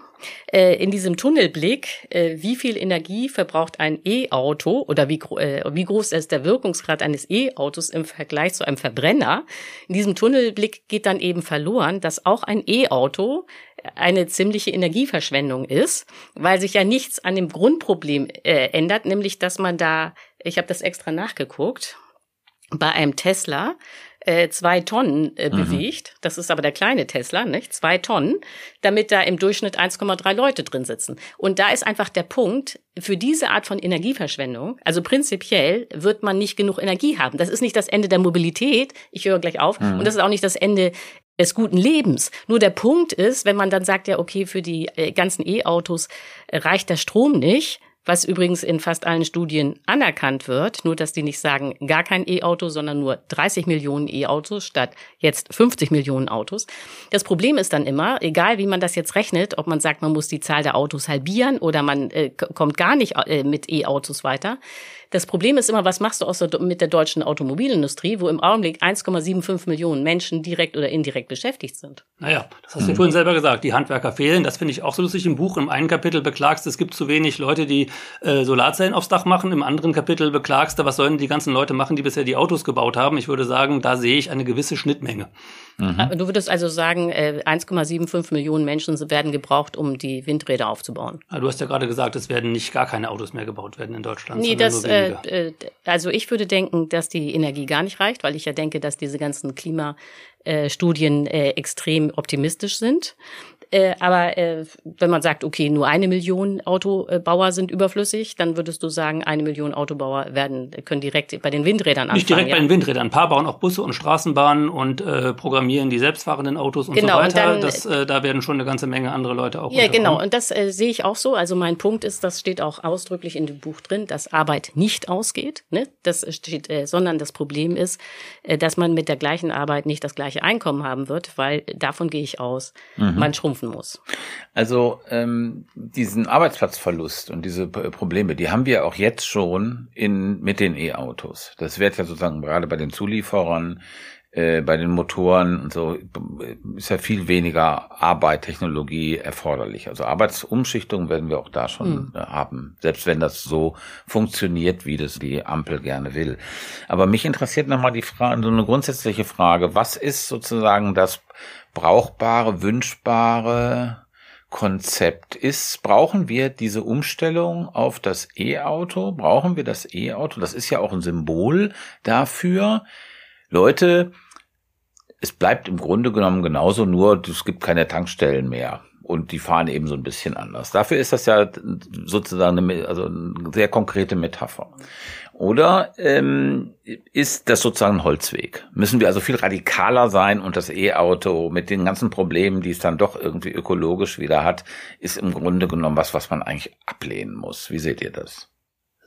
äh, in diesem Tunnelblick, wie viel Energie verbraucht ein E-Auto oder wie, wie groß ist der Wirkungsgrad eines E-Autos im Vergleich zu einem Verbrenner. In diesem Tunnelblick geht dann eben verloren, dass auch ein E-Auto eine ziemliche Energieverschwendung ist, weil sich ja nichts an dem Grundproblem ändert, nämlich dass man da, ich habe das extra nachgeguckt, bei einem Tesla äh, zwei Tonnen äh, mhm. bewegt. Das ist aber der kleine Tesla, nicht? Zwei Tonnen, damit da im Durchschnitt 1,3 Leute drin sitzen. Und da ist einfach der Punkt, für diese Art von Energieverschwendung, also prinzipiell wird man nicht genug Energie haben. Das ist nicht das Ende der Mobilität. Ich höre gleich auf. Mhm. Und das ist auch nicht das Ende des guten Lebens. Nur der Punkt ist, wenn man dann sagt, ja, okay, für die äh, ganzen E-Autos äh, reicht der Strom nicht, was übrigens in fast allen Studien anerkannt wird, nur dass die nicht sagen, gar kein E-Auto, sondern nur 30 Millionen E-Autos statt jetzt 50 Millionen Autos. Das Problem ist dann immer, egal wie man das jetzt rechnet, ob man sagt, man muss die Zahl der Autos halbieren oder man äh, kommt gar nicht äh, mit E-Autos weiter, das Problem ist immer, was machst du aus mit der deutschen Automobilindustrie, wo im Augenblick 1,75 Millionen Menschen direkt oder indirekt beschäftigt sind? Naja, das hast du mhm. vorhin selber gesagt. Die Handwerker fehlen. Das finde ich auch so lustig im Buch. Im einen Kapitel beklagst du, es gibt zu wenig Leute, die äh, Solarzellen aufs Dach machen. Im anderen Kapitel beklagst du, was sollen die ganzen Leute machen, die bisher die Autos gebaut haben. Ich würde sagen, da sehe ich eine gewisse Schnittmenge. Mhm. Du würdest also sagen, 1,75 äh, Millionen Menschen werden gebraucht, um die Windräder aufzubauen. Du hast ja gerade gesagt, es werden nicht gar keine Autos mehr gebaut werden in Deutschland. Nee, das, äh, äh, also ich würde denken, dass die Energie gar nicht reicht, weil ich ja denke, dass diese ganzen Klimastudien äh, extrem optimistisch sind. Äh, aber äh, wenn man sagt, okay, nur eine Million Autobauer sind überflüssig, dann würdest du sagen, eine Million Autobauer werden können direkt bei den Windrädern anfangen. Nicht direkt ja? bei den Windrädern. Ein paar bauen auch Busse und Straßenbahnen und äh, programmieren die selbstfahrenden Autos und genau, so weiter. Und dann, das, äh, da werden schon eine ganze Menge andere Leute auch. Ja, genau. Und das äh, sehe ich auch so. Also mein Punkt ist, das steht auch ausdrücklich in dem Buch drin, dass Arbeit nicht ausgeht. Ne? Das steht, äh, sondern das Problem ist, äh, dass man mit der gleichen Arbeit nicht das gleiche Einkommen haben wird, weil davon gehe ich aus. Mhm. Man schrumpft kämpfen muss. Also ähm, diesen Arbeitsplatzverlust und diese Probleme, die haben wir auch jetzt schon in mit den E-Autos. Das wird ja sozusagen gerade bei den Zulieferern äh, bei den Motoren und so ist ja viel weniger Arbeit, Technologie erforderlich. Also Arbeitsumschichtung werden wir auch da schon mhm. haben, selbst wenn das so funktioniert, wie das die Ampel gerne will. Aber mich interessiert nochmal die Frage, so eine grundsätzliche Frage, was ist sozusagen das brauchbare, wünschbare Konzept ist, brauchen wir diese Umstellung auf das E-Auto? Brauchen wir das E-Auto? Das ist ja auch ein Symbol dafür, Leute, es bleibt im Grunde genommen genauso, nur es gibt keine Tankstellen mehr. Und die fahren eben so ein bisschen anders. Dafür ist das ja sozusagen eine, also eine sehr konkrete Metapher. Oder ähm, ist das sozusagen ein Holzweg? Müssen wir also viel radikaler sein und das E-Auto mit den ganzen Problemen, die es dann doch irgendwie ökologisch wieder hat, ist im Grunde genommen was, was man eigentlich ablehnen muss. Wie seht ihr das?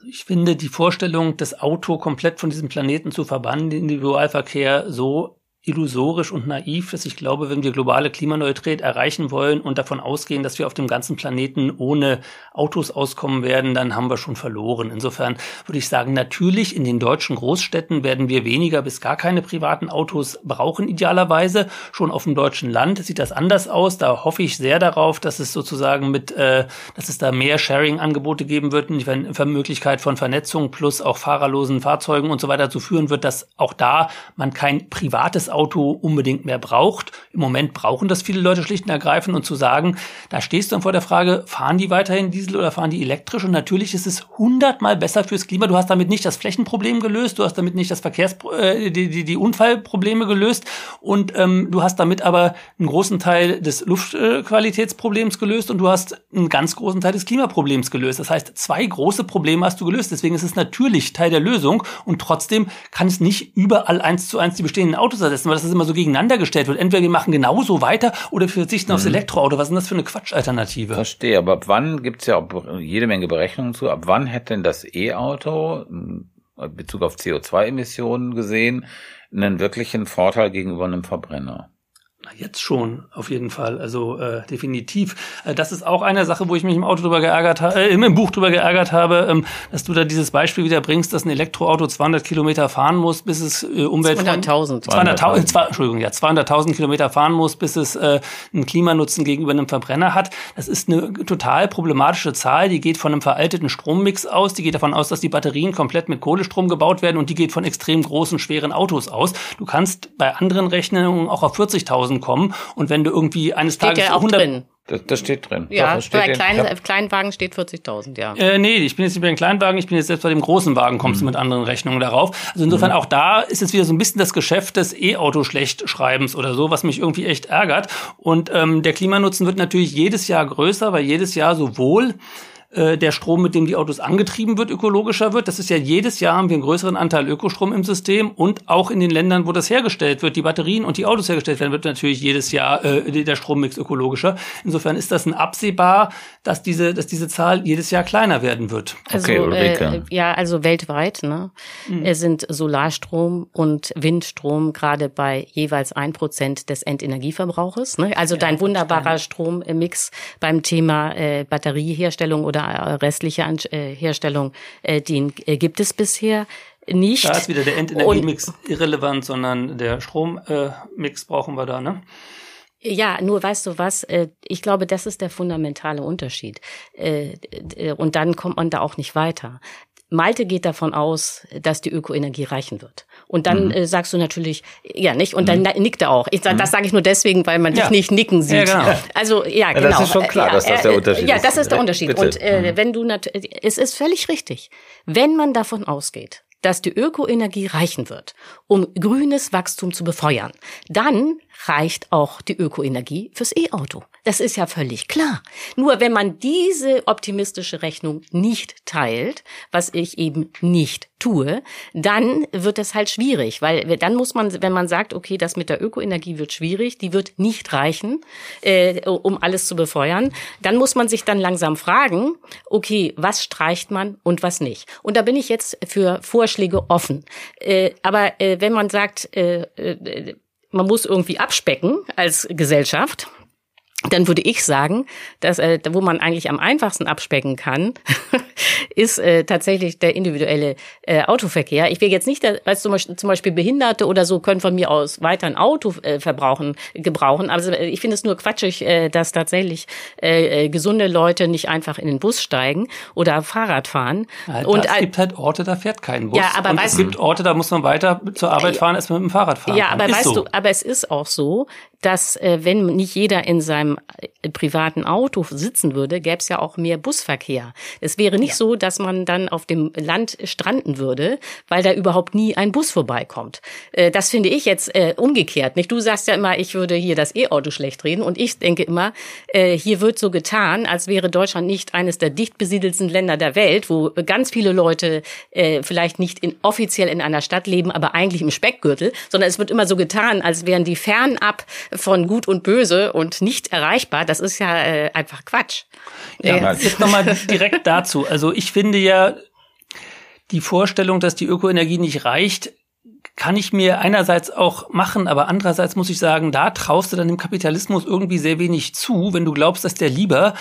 ich finde die Vorstellung, das Auto komplett von diesem Planeten zu verbannen, den Individualverkehr so illusorisch und naiv, dass ich glaube, wenn wir globale Klimaneutralität erreichen wollen und davon ausgehen, dass wir auf dem ganzen Planeten ohne Autos auskommen werden, dann haben wir schon verloren. Insofern würde ich sagen, natürlich in den deutschen Großstädten werden wir weniger bis gar keine privaten Autos brauchen, idealerweise. Schon auf dem deutschen Land sieht das anders aus. Da hoffe ich sehr darauf, dass es sozusagen mit, äh, dass es da mehr Sharing-Angebote geben wird, die Möglichkeit von Vernetzung plus auch fahrerlosen Fahrzeugen und so weiter zu führen wird, dass auch da man kein privates Auto unbedingt mehr braucht. Im Moment brauchen das viele Leute schlicht und ergreifend und zu sagen, da stehst du dann vor der Frage, fahren die weiterhin Diesel oder fahren die elektrisch? Und natürlich ist es hundertmal besser fürs Klima. Du hast damit nicht das Flächenproblem gelöst, du hast damit nicht das Verkehrs, äh, die, die, die Unfallprobleme gelöst und ähm, du hast damit aber einen großen Teil des Luftqualitätsproblems gelöst und du hast einen ganz großen Teil des Klimaproblems gelöst. Das heißt, zwei große Probleme hast du gelöst. Deswegen ist es natürlich Teil der Lösung und trotzdem kann es nicht überall eins zu eins die bestehenden Autos ersetzen, weil das immer so gegeneinander gestellt wird. Entweder wir machen genauso weiter oder wir verzichten mhm. aufs Elektroauto. Was ist denn das für eine Quatschalternative? Verstehe, aber ab wann gibt es ja auch jede Menge Berechnungen zu, ab wann hätte denn das E-Auto in Bezug auf CO2-Emissionen gesehen einen wirklichen Vorteil gegenüber einem Verbrenner? Jetzt schon, auf jeden Fall. Also äh, definitiv. Äh, das ist auch eine Sache, wo ich mich im Auto drüber geärgert habe, äh, im Buch drüber geärgert habe, ähm, dass du da dieses Beispiel wieder bringst, dass ein Elektroauto 200 Kilometer fahren muss, bis es äh, Umwelt 200.000 200.000 Entschuldigung, ja 200.000 Kilometer fahren muss, bis es äh, einen Klimanutzen gegenüber einem Verbrenner hat. Das ist eine total problematische Zahl. Die geht von einem veralteten Strommix aus. Die geht davon aus, dass die Batterien komplett mit Kohlestrom gebaut werden und die geht von extrem großen schweren Autos aus. Du kannst bei anderen Rechnungen auch auf 40.000 1000 kommen. Und wenn du irgendwie eines steht Tages ja auch 100 drin. Das, das steht drin. Ja, Doch, bei kleinen, ja. Kleinwagen steht 40.000, ja. Äh, nee, ich bin jetzt nicht bei den Kleinwagen, ich bin jetzt selbst bei dem großen Wagen, kommst mhm. du mit anderen Rechnungen darauf. Also insofern mhm. auch da ist es wieder so ein bisschen das Geschäft des E-Auto schlecht schreibens oder so, was mich irgendwie echt ärgert. Und ähm, der Klimanutzen wird natürlich jedes Jahr größer, weil jedes Jahr sowohl äh, der Strom, mit dem die Autos angetrieben wird, ökologischer wird. Das ist ja jedes Jahr haben wir einen größeren Anteil Ökostrom im System und auch in den Ländern, wo das hergestellt wird, die Batterien und die Autos hergestellt werden, wird natürlich jedes Jahr äh, der Strommix ökologischer. Insofern ist das ein absehbar, dass diese, dass diese Zahl jedes Jahr kleiner werden wird. Also, okay, Ulrike. Äh, ja, also weltweit ne, mhm. sind Solarstrom und Windstrom gerade bei jeweils ein Prozent des Endenergieverbrauches. Ne? Also ja, dein wunderbarer Strommix beim Thema äh, Batterieherstellung oder restliche äh, Herstellung, äh, den äh, gibt es bisher nicht. Da ist wieder der Endenergiemix irrelevant, sondern der Strommix brauchen wir da, ne? Ja, nur weißt du was, ich glaube, das ist der fundamentale Unterschied. Und dann kommt man da auch nicht weiter. Malte geht davon aus, dass die Ökoenergie reichen wird. Und dann mhm. äh, sagst du natürlich, ja, nicht? Und dann mhm. nickt er auch. Ich, das mhm. sage ich nur deswegen, weil man dich nicht nicken sieht. Ja, genau. Also, ja, ja genau. Das ist schon klar, dass das der Unterschied ist. Ja, das ist der Unterschied. Bitte. Und äh, mhm. wenn du natürlich, es ist völlig richtig, wenn man davon ausgeht, dass die Ökoenergie reichen wird, um grünes Wachstum zu befeuern, dann reicht auch die Ökoenergie fürs E-Auto. Das ist ja völlig klar. Nur wenn man diese optimistische Rechnung nicht teilt, was ich eben nicht tue, dann wird es halt schwierig, weil dann muss man, wenn man sagt, okay, das mit der Ökoenergie wird schwierig, die wird nicht reichen, äh, um alles zu befeuern, dann muss man sich dann langsam fragen, okay, was streicht man und was nicht. Und da bin ich jetzt für Vorschläge offen. Äh, aber äh, wenn man sagt, äh, äh, man muss irgendwie abspecken als Gesellschaft, dann würde ich sagen, dass äh, wo man eigentlich am einfachsten abspecken kann, ist äh, tatsächlich der individuelle äh, Autoverkehr. Ich will jetzt nicht, als zum Beispiel, zum Beispiel Behinderte oder so können von mir aus weiter ein Auto äh, verbrauchen, gebrauchen. Also äh, ich finde es nur quatschig, äh, dass tatsächlich äh, äh, gesunde Leute nicht einfach in den Bus steigen oder Fahrrad fahren. Ja, und es gibt halt Orte, da fährt kein Bus. Ja, aber und weißt es gibt Orte, da muss man weiter zur Arbeit fahren, als mit dem Fahrrad fahren. Ja, aber weißt so. du, aber es ist auch so, dass äh, wenn nicht jeder in seinem äh, privaten Auto sitzen würde, gäbe es ja auch mehr Busverkehr. Es wäre nicht ja. so, dass man dann auf dem Land stranden würde, weil da überhaupt nie ein Bus vorbeikommt. Äh, das finde ich jetzt äh, umgekehrt. Nicht? Du sagst ja immer, ich würde hier das E-Auto schlecht reden und ich denke immer, äh, hier wird so getan, als wäre Deutschland nicht eines der dicht besiedelsten Länder der Welt, wo ganz viele Leute äh, vielleicht nicht in, offiziell in einer Stadt leben, aber eigentlich im Speckgürtel, sondern es wird immer so getan, als wären die fernab von Gut und Böse und nicht erreichbar. Das ist ja äh, einfach Quatsch. Ja, jetzt nochmal direkt dazu. Also ich finde ja, die Vorstellung, dass die Ökoenergie nicht reicht, kann ich mir einerseits auch machen, aber andererseits muss ich sagen, da traust du dann dem Kapitalismus irgendwie sehr wenig zu, wenn du glaubst, dass der lieber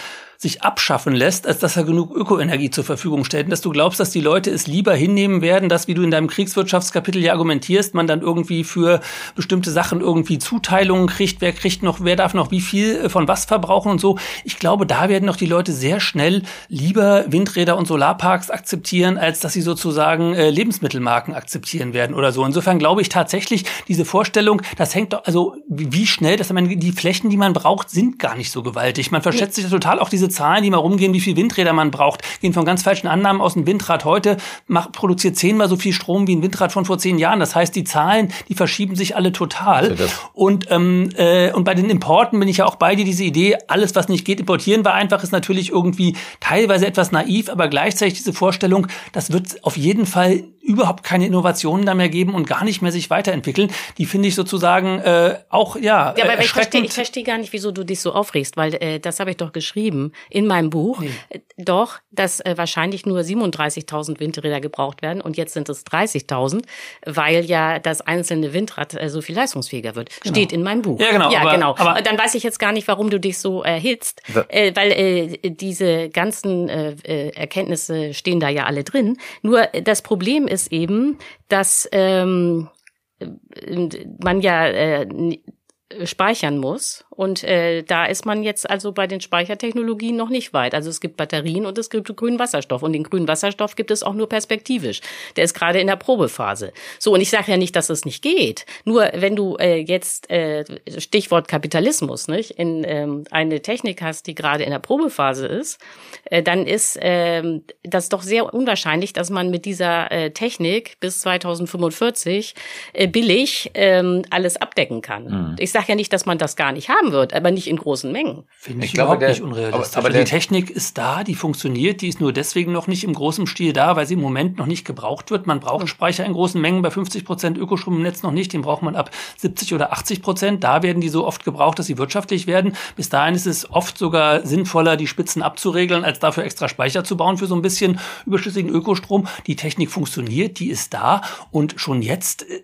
sich abschaffen lässt, als dass er genug Ökoenergie zur Verfügung stellt. Und dass du glaubst, dass die Leute es lieber hinnehmen werden, dass, wie du in deinem Kriegswirtschaftskapitel ja argumentierst, man dann irgendwie für bestimmte Sachen irgendwie Zuteilungen kriegt, wer kriegt noch, wer darf noch wie viel äh, von was verbrauchen und so. Ich glaube, da werden noch die Leute sehr schnell lieber Windräder und Solarparks akzeptieren, als dass sie sozusagen äh, Lebensmittelmarken akzeptieren werden oder so. Insofern glaube ich tatsächlich, diese Vorstellung, das hängt doch, also wie schnell, dass man die Flächen, die man braucht, sind gar nicht so gewaltig. Man verschätzt sich total auch diese Zahlen, die mal rumgehen, wie viel Windräder man braucht, gehen von ganz falschen Annahmen aus. Ein Windrad heute macht, produziert zehnmal so viel Strom wie ein Windrad von vor zehn Jahren. Das heißt, die Zahlen, die verschieben sich alle total. Und, ähm, äh, und bei den Importen bin ich ja auch bei dir, diese Idee, alles, was nicht geht, importieren war einfach, ist natürlich irgendwie teilweise etwas naiv, aber gleichzeitig diese Vorstellung, das wird auf jeden Fall überhaupt keine Innovationen da mehr geben und gar nicht mehr sich weiterentwickeln. Die finde ich sozusagen äh, auch ja. Ja, aber ich verstehe ich versteh gar nicht, wieso du dich so aufregst, weil äh, das habe ich doch geschrieben in meinem Buch. Nee. Äh, doch, dass äh, wahrscheinlich nur 37.000 Windräder gebraucht werden und jetzt sind es 30.000, weil ja das einzelne Windrad äh, so viel leistungsfähiger wird. Genau. Steht in meinem Buch. Ja, genau. Ja, aber, genau. Aber Dann weiß ich jetzt gar nicht, warum du dich so erhitzt, äh, weil äh, diese ganzen äh, äh, Erkenntnisse stehen da ja alle drin. Nur äh, das Problem ist eben, dass ähm, man ja äh, speichern muss. Und äh, da ist man jetzt also bei den Speichertechnologien noch nicht weit. Also es gibt Batterien und es gibt grünen Wasserstoff. Und den grünen Wasserstoff gibt es auch nur perspektivisch. Der ist gerade in der Probephase. So, und ich sage ja nicht, dass es nicht geht. Nur wenn du äh, jetzt, äh, Stichwort Kapitalismus, nicht, in ähm, eine Technik hast, die gerade in der Probephase ist, äh, dann ist äh, das doch sehr unwahrscheinlich, dass man mit dieser äh, Technik bis 2045 äh, billig äh, alles abdecken kann. Mhm. Ich sage ja nicht, dass man das gar nicht haben wird, aber nicht in großen Mengen. Finde ich, ich glaube, der, nicht unrealistisch. Aber, aber also die Technik ist da, die funktioniert, die ist nur deswegen noch nicht im großen Stil da, weil sie im Moment noch nicht gebraucht wird. Man braucht Speicher in großen Mengen, bei 50 Prozent Ökostrom im Netz noch nicht, den braucht man ab 70 oder 80 Prozent. Da werden die so oft gebraucht, dass sie wirtschaftlich werden. Bis dahin ist es oft sogar sinnvoller, die Spitzen abzuregeln, als dafür extra Speicher zu bauen für so ein bisschen überschüssigen Ökostrom. Die Technik funktioniert, die ist da und schon jetzt äh,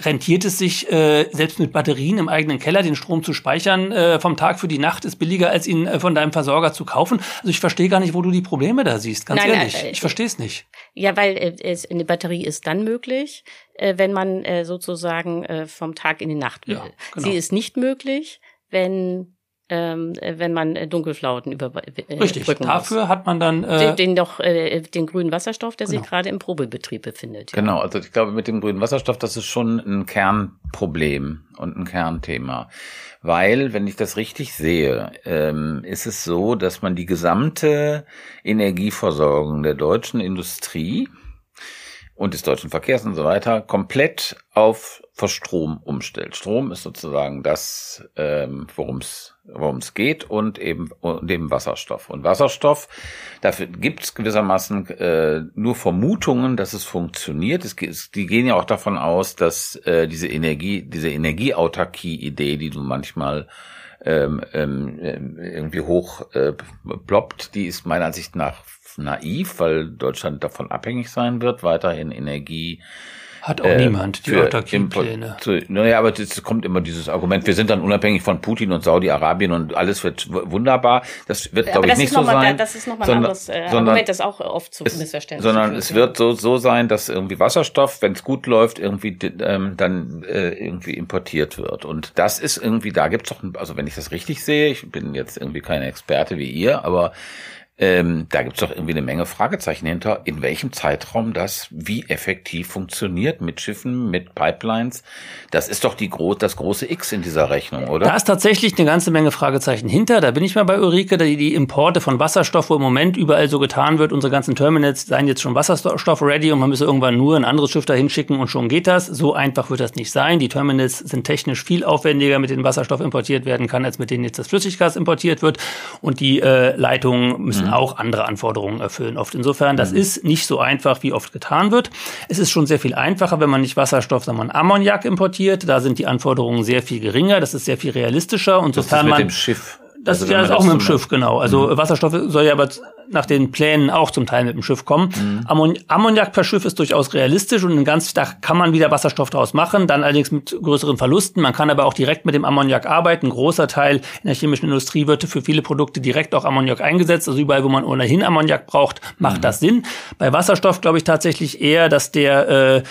rentiert es sich, äh, selbst mit Batterien im eigenen Keller den Strom zu speichern, äh, vom Tag für die Nacht ist billiger, als ihn äh, von deinem Versorger zu kaufen. Also ich verstehe gar nicht, wo du die Probleme da siehst, ganz Nein, ehrlich. Äh, ich verstehe es nicht. Ja, weil äh, es, eine Batterie ist dann möglich, äh, wenn man äh, sozusagen äh, vom Tag in die Nacht will. Ja, genau. Sie ist nicht möglich, wenn ähm, wenn man äh, Dunkelflauten über äh, Richtig. Dafür muss. hat man dann äh, den, den doch äh, den grünen Wasserstoff, der genau. sich gerade im Probebetrieb befindet. Ja. Genau, also ich glaube mit dem grünen Wasserstoff, das ist schon ein Kernproblem und ein Kernthema, weil wenn ich das richtig sehe, ähm, ist es so, dass man die gesamte Energieversorgung der deutschen Industrie und des deutschen Verkehrs und so weiter komplett auf Verstrom umstellt. Strom ist sozusagen das, ähm, worum es es geht und eben und eben Wasserstoff. Und Wasserstoff, dafür gibt es gewissermaßen äh, nur Vermutungen, dass es funktioniert. Es, die gehen ja auch davon aus, dass äh, diese Energie, diese Energieautarkie-Idee, die du manchmal ähm, ähm, irgendwie hoch äh, ploppt, die ist meiner Ansicht nach naiv, weil Deutschland davon abhängig sein wird, weiterhin Energie hat auch äh, niemand die Autarkiepläne. Naja, aber es kommt immer dieses Argument, wir sind dann unabhängig von Putin und Saudi-Arabien und alles wird wunderbar. Das wird, glaube ich, nicht so mal, sein. Das ist nochmal ein anderes äh, sondern, Argument, das auch oft zu es, Missverständnissen Sondern führt, es ja. wird so, so sein, dass irgendwie Wasserstoff, wenn es gut läuft, irgendwie ähm, dann äh, irgendwie importiert wird. Und das ist irgendwie, da gibt's doch, also wenn ich das richtig sehe, ich bin jetzt irgendwie kein Experte wie ihr, aber ähm, da gibt es doch irgendwie eine Menge Fragezeichen hinter, in welchem Zeitraum das wie effektiv funktioniert mit Schiffen, mit Pipelines. Das ist doch die gro das große X in dieser Rechnung, oder? Da ist tatsächlich eine ganze Menge Fragezeichen hinter. Da bin ich mal bei Ulrike, die, die Importe von Wasserstoff, wo im Moment überall so getan wird, unsere ganzen Terminals seien jetzt schon Wasserstoff-ready und man müsse irgendwann nur ein anderes Schiff dahin schicken und schon geht das. So einfach wird das nicht sein. Die Terminals sind technisch viel aufwendiger, mit denen Wasserstoff importiert werden kann, als mit denen jetzt das Flüssiggas importiert wird. Und die äh, Leitungen müssen müssen mhm. auch andere Anforderungen erfüllen. Oft insofern, das mhm. ist nicht so einfach, wie oft getan wird. Es ist schon sehr viel einfacher, wenn man nicht Wasserstoff, sondern Ammoniak importiert. Da sind die Anforderungen sehr viel geringer. Das ist sehr viel realistischer. Und sofern man Schiff Das also, ja ist auch mit dem Schiff, genau. Also mhm. Wasserstoff soll ja aber nach den Plänen auch zum Teil mit dem Schiff kommen. Mhm. Ammon Ammoniak per Schiff ist durchaus realistisch und ganz da kann man wieder Wasserstoff daraus machen, dann allerdings mit größeren Verlusten. Man kann aber auch direkt mit dem Ammoniak arbeiten. Ein großer Teil in der chemischen Industrie wird für viele Produkte direkt auch Ammoniak eingesetzt. Also überall, wo man ohnehin Ammoniak braucht, macht mhm. das Sinn. Bei Wasserstoff glaube ich tatsächlich eher, dass der äh,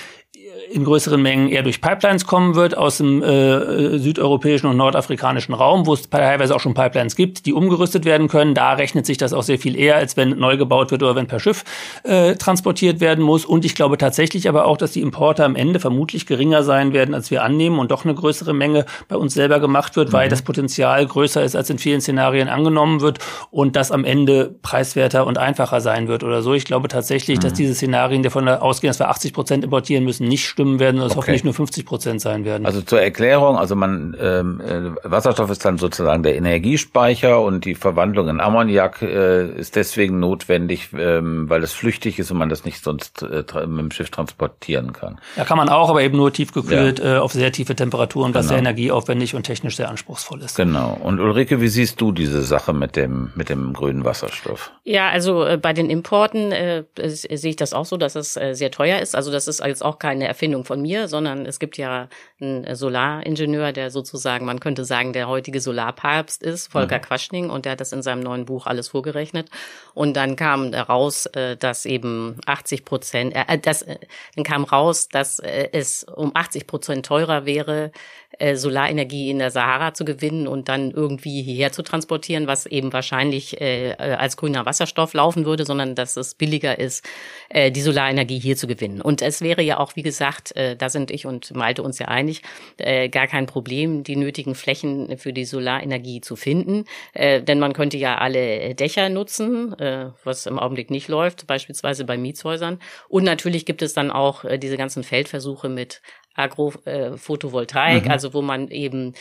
in größeren Mengen eher durch Pipelines kommen wird aus dem äh, südeuropäischen und nordafrikanischen Raum, wo es teilweise auch schon Pipelines gibt, die umgerüstet werden können. Da rechnet sich das auch sehr viel eher, als wenn neu gebaut wird oder wenn per Schiff äh, transportiert werden muss. Und ich glaube tatsächlich aber auch, dass die Importe am Ende vermutlich geringer sein werden, als wir annehmen und doch eine größere Menge bei uns selber gemacht wird, mhm. weil das Potenzial größer ist, als in vielen Szenarien angenommen wird und das am Ende preiswerter und einfacher sein wird oder so. Ich glaube tatsächlich, mhm. dass diese Szenarien, die davon ausgehen, dass wir 80 Prozent importieren müssen, nicht stimmen stimmen werden es okay. hoffentlich nur 50 Prozent sein werden. Also zur Erklärung, also man ähm, äh, Wasserstoff ist dann sozusagen der Energiespeicher und die Verwandlung in Ammoniak äh, ist deswegen notwendig, ähm, weil es flüchtig ist und man das nicht sonst äh, mit dem Schiff transportieren kann. Ja, kann man auch, aber eben nur tiefgekühlt ja. äh, auf sehr tiefe Temperaturen, was genau. sehr energieaufwendig und technisch sehr anspruchsvoll ist. Genau. Und Ulrike, wie siehst du diese Sache mit dem mit dem grünen Wasserstoff? Ja, also äh, bei den Importen äh, sehe ich das auch so, dass es äh, sehr teuer ist. Also das ist jetzt auch keine Erfindung Erfindung von mir, sondern es gibt ja einen äh, Solaringenieur, der sozusagen, man könnte sagen, der heutige Solarpapst ist, Volker mhm. Quaschning, und der hat das in seinem neuen Buch alles vorgerechnet. Und dann kam raus, äh, dass eben 80 Prozent, äh, das, dann kam raus, dass es um 80 Prozent teurer wäre, äh, Solarenergie in der Sahara zu gewinnen und dann irgendwie hierher zu transportieren, was eben wahrscheinlich äh, äh, als grüner Wasserstoff laufen würde, sondern dass es billiger ist, äh, die Solarenergie hier zu gewinnen. Und es wäre ja auch, wie gesagt, äh, da sind ich und Malte uns ja einig, äh, gar kein Problem, die nötigen Flächen für die Solarenergie zu finden. Äh, denn man könnte ja alle Dächer nutzen, äh, was im Augenblick nicht läuft, beispielsweise bei Mietshäusern. Und natürlich gibt es dann auch äh, diese ganzen Feldversuche mit Agrophotovoltaik, äh, mhm. also wo man eben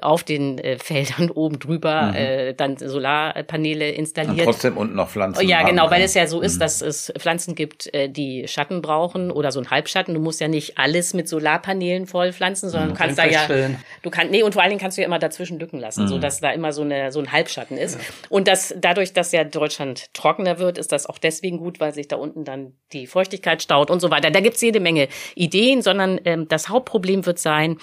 auf den äh, Feldern oben drüber mhm. äh, dann Solarpaneele installiert. Und trotzdem unten noch Pflanzen. Ja, genau, weil es ja so ist, mhm. dass es Pflanzen gibt, äh, die Schatten brauchen oder so ein Halbschatten. Du musst ja nicht alles mit Solarpaneelen vollpflanzen, sondern mhm. du kannst da ja, du kannst, nee, und vor allen Dingen kannst du ja immer dazwischen Lücken lassen, mhm. so dass da immer so eine so ein Halbschatten ist. Ja. Und das dadurch, dass ja Deutschland trockener wird, ist das auch deswegen gut, weil sich da unten dann die Feuchtigkeit staut und so weiter. Da gibt's jede Menge Ideen, sondern ähm, das Hauptproblem wird sein,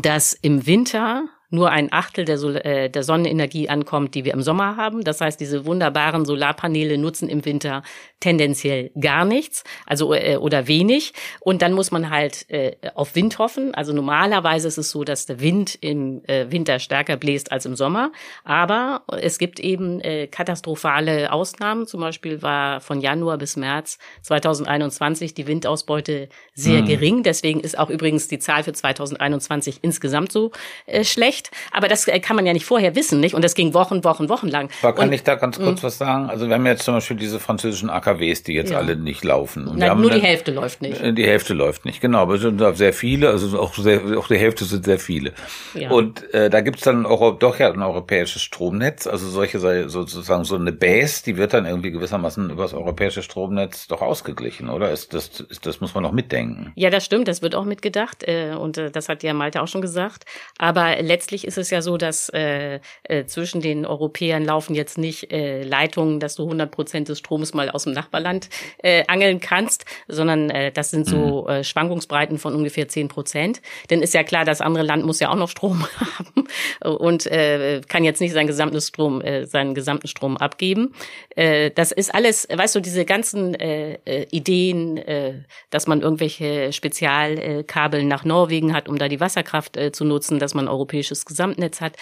dass im Winter nur ein Achtel der, Sol äh, der Sonnenenergie ankommt, die wir im Sommer haben. Das heißt, diese wunderbaren Solarpaneele nutzen im Winter tendenziell gar nichts, also äh, oder wenig. Und dann muss man halt äh, auf Wind hoffen. Also normalerweise ist es so, dass der Wind im äh, Winter stärker bläst als im Sommer. Aber es gibt eben äh, katastrophale Ausnahmen. Zum Beispiel war von Januar bis März 2021 die Windausbeute sehr hm. gering. Deswegen ist auch übrigens die Zahl für 2021 insgesamt so äh, schlecht aber das äh, kann man ja nicht vorher wissen, nicht? Und das ging Wochen, Wochen, Wochen lang. Aber kann und, ich da ganz kurz was sagen? Also wir haben jetzt zum Beispiel diese französischen AKWs, die jetzt ja. alle nicht laufen. Und Nein, nur die Hälfte läuft nicht. Äh, die Hälfte läuft nicht, genau. Aber es sind sehr viele, also auch, sehr, auch die Hälfte sind sehr viele. Ja. Und äh, da gibt's dann auch doch ja ein europäisches Stromnetz, also solche sozusagen so eine Base, die wird dann irgendwie gewissermaßen über das europäische Stromnetz doch ausgeglichen, oder? Ist das, ist, das muss man noch mitdenken. Ja, das stimmt, das wird auch mitgedacht. Äh, und äh, das hat ja Malte auch schon gesagt. Aber letztlich letztlich ist es ja so, dass äh, äh, zwischen den Europäern laufen jetzt nicht äh, Leitungen, dass du 100 Prozent des Stroms mal aus dem Nachbarland äh, angeln kannst, sondern äh, das sind so mhm. äh, Schwankungsbreiten von ungefähr 10 Prozent. Denn ist ja klar, das andere Land muss ja auch noch Strom haben und äh, kann jetzt nicht sein gesamtes Strom, äh, seinen gesamten Strom abgeben. Äh, das ist alles, weißt du, diese ganzen äh, äh, Ideen, äh, dass man irgendwelche Spezialkabel nach Norwegen hat, um da die Wasserkraft äh, zu nutzen, dass man europäisches europäisches Gesamtnetz hat.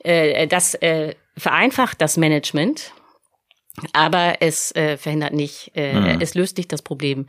Äh, das äh, vereinfacht das Management, aber es äh, verhindert nicht, mhm. es löst nicht das Problem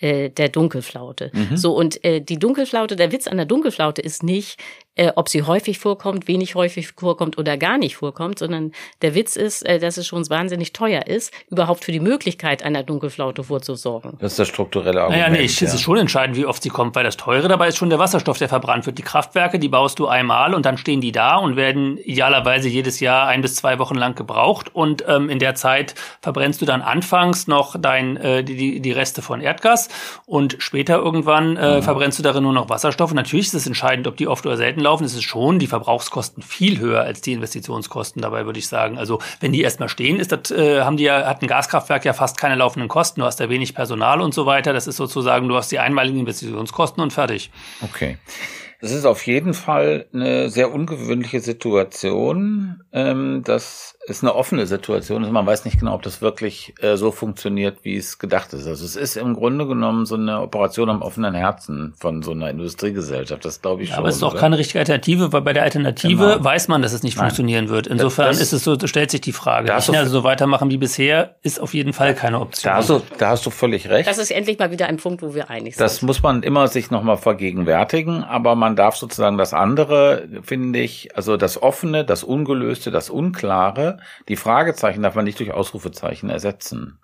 der Dunkelflaute. Mhm. So und äh, die Dunkelflaute, der Witz an der Dunkelflaute ist nicht, äh, ob sie häufig vorkommt, wenig häufig vorkommt oder gar nicht vorkommt, sondern der Witz ist, äh, dass es schon wahnsinnig teuer ist, überhaupt für die Möglichkeit einer Dunkelflaute vorzusorgen. Das ist das strukturelle Argument. Naja, nee, ich, ja. es ist schon entscheidend, wie oft sie kommt, weil das Teure dabei ist schon der Wasserstoff, der verbrannt wird. Die Kraftwerke, die baust du einmal und dann stehen die da und werden idealerweise jedes Jahr ein bis zwei Wochen lang gebraucht und ähm, in der Zeit verbrennst du dann anfangs noch dein, äh, die, die Reste von Erdgas und später irgendwann äh, mhm. verbrennst du darin nur noch Wasserstoff. Und natürlich ist es entscheidend, ob die oft oder selten laufen, ist es schon die Verbrauchskosten viel höher als die Investitionskosten. Dabei würde ich sagen, also wenn die erstmal stehen, ist das, äh, haben die ja, hat ein Gaskraftwerk ja fast keine laufenden Kosten. Du hast ja wenig Personal und so weiter. Das ist sozusagen, du hast die einmaligen Investitionskosten und fertig. Okay. Es ist auf jeden Fall eine sehr ungewöhnliche Situation, ähm, dass es eine offene Situation ist. Man weiß nicht genau, ob das wirklich äh, so funktioniert, wie es gedacht ist. Also es ist im Grunde genommen so eine Operation am offenen Herzen von so einer Industriegesellschaft. Das glaube ich ja, schon. Aber es ist auch oder? keine richtige Alternative, weil bei der Alternative genau. weiß man, dass es nicht Nein. funktionieren wird. Insofern das, ist es so, stellt sich die Frage. Da nicht also so weitermachen wie bisher ist auf jeden Fall keine Option. Da hast, du, da hast du völlig recht. Das ist endlich mal wieder ein Punkt, wo wir einig sind. Das muss man immer sich nochmal vergegenwärtigen, aber man darf sozusagen das andere, finde ich, also das Offene, das Ungelöste, das Unklare, die Fragezeichen darf man nicht durch Ausrufezeichen ersetzen.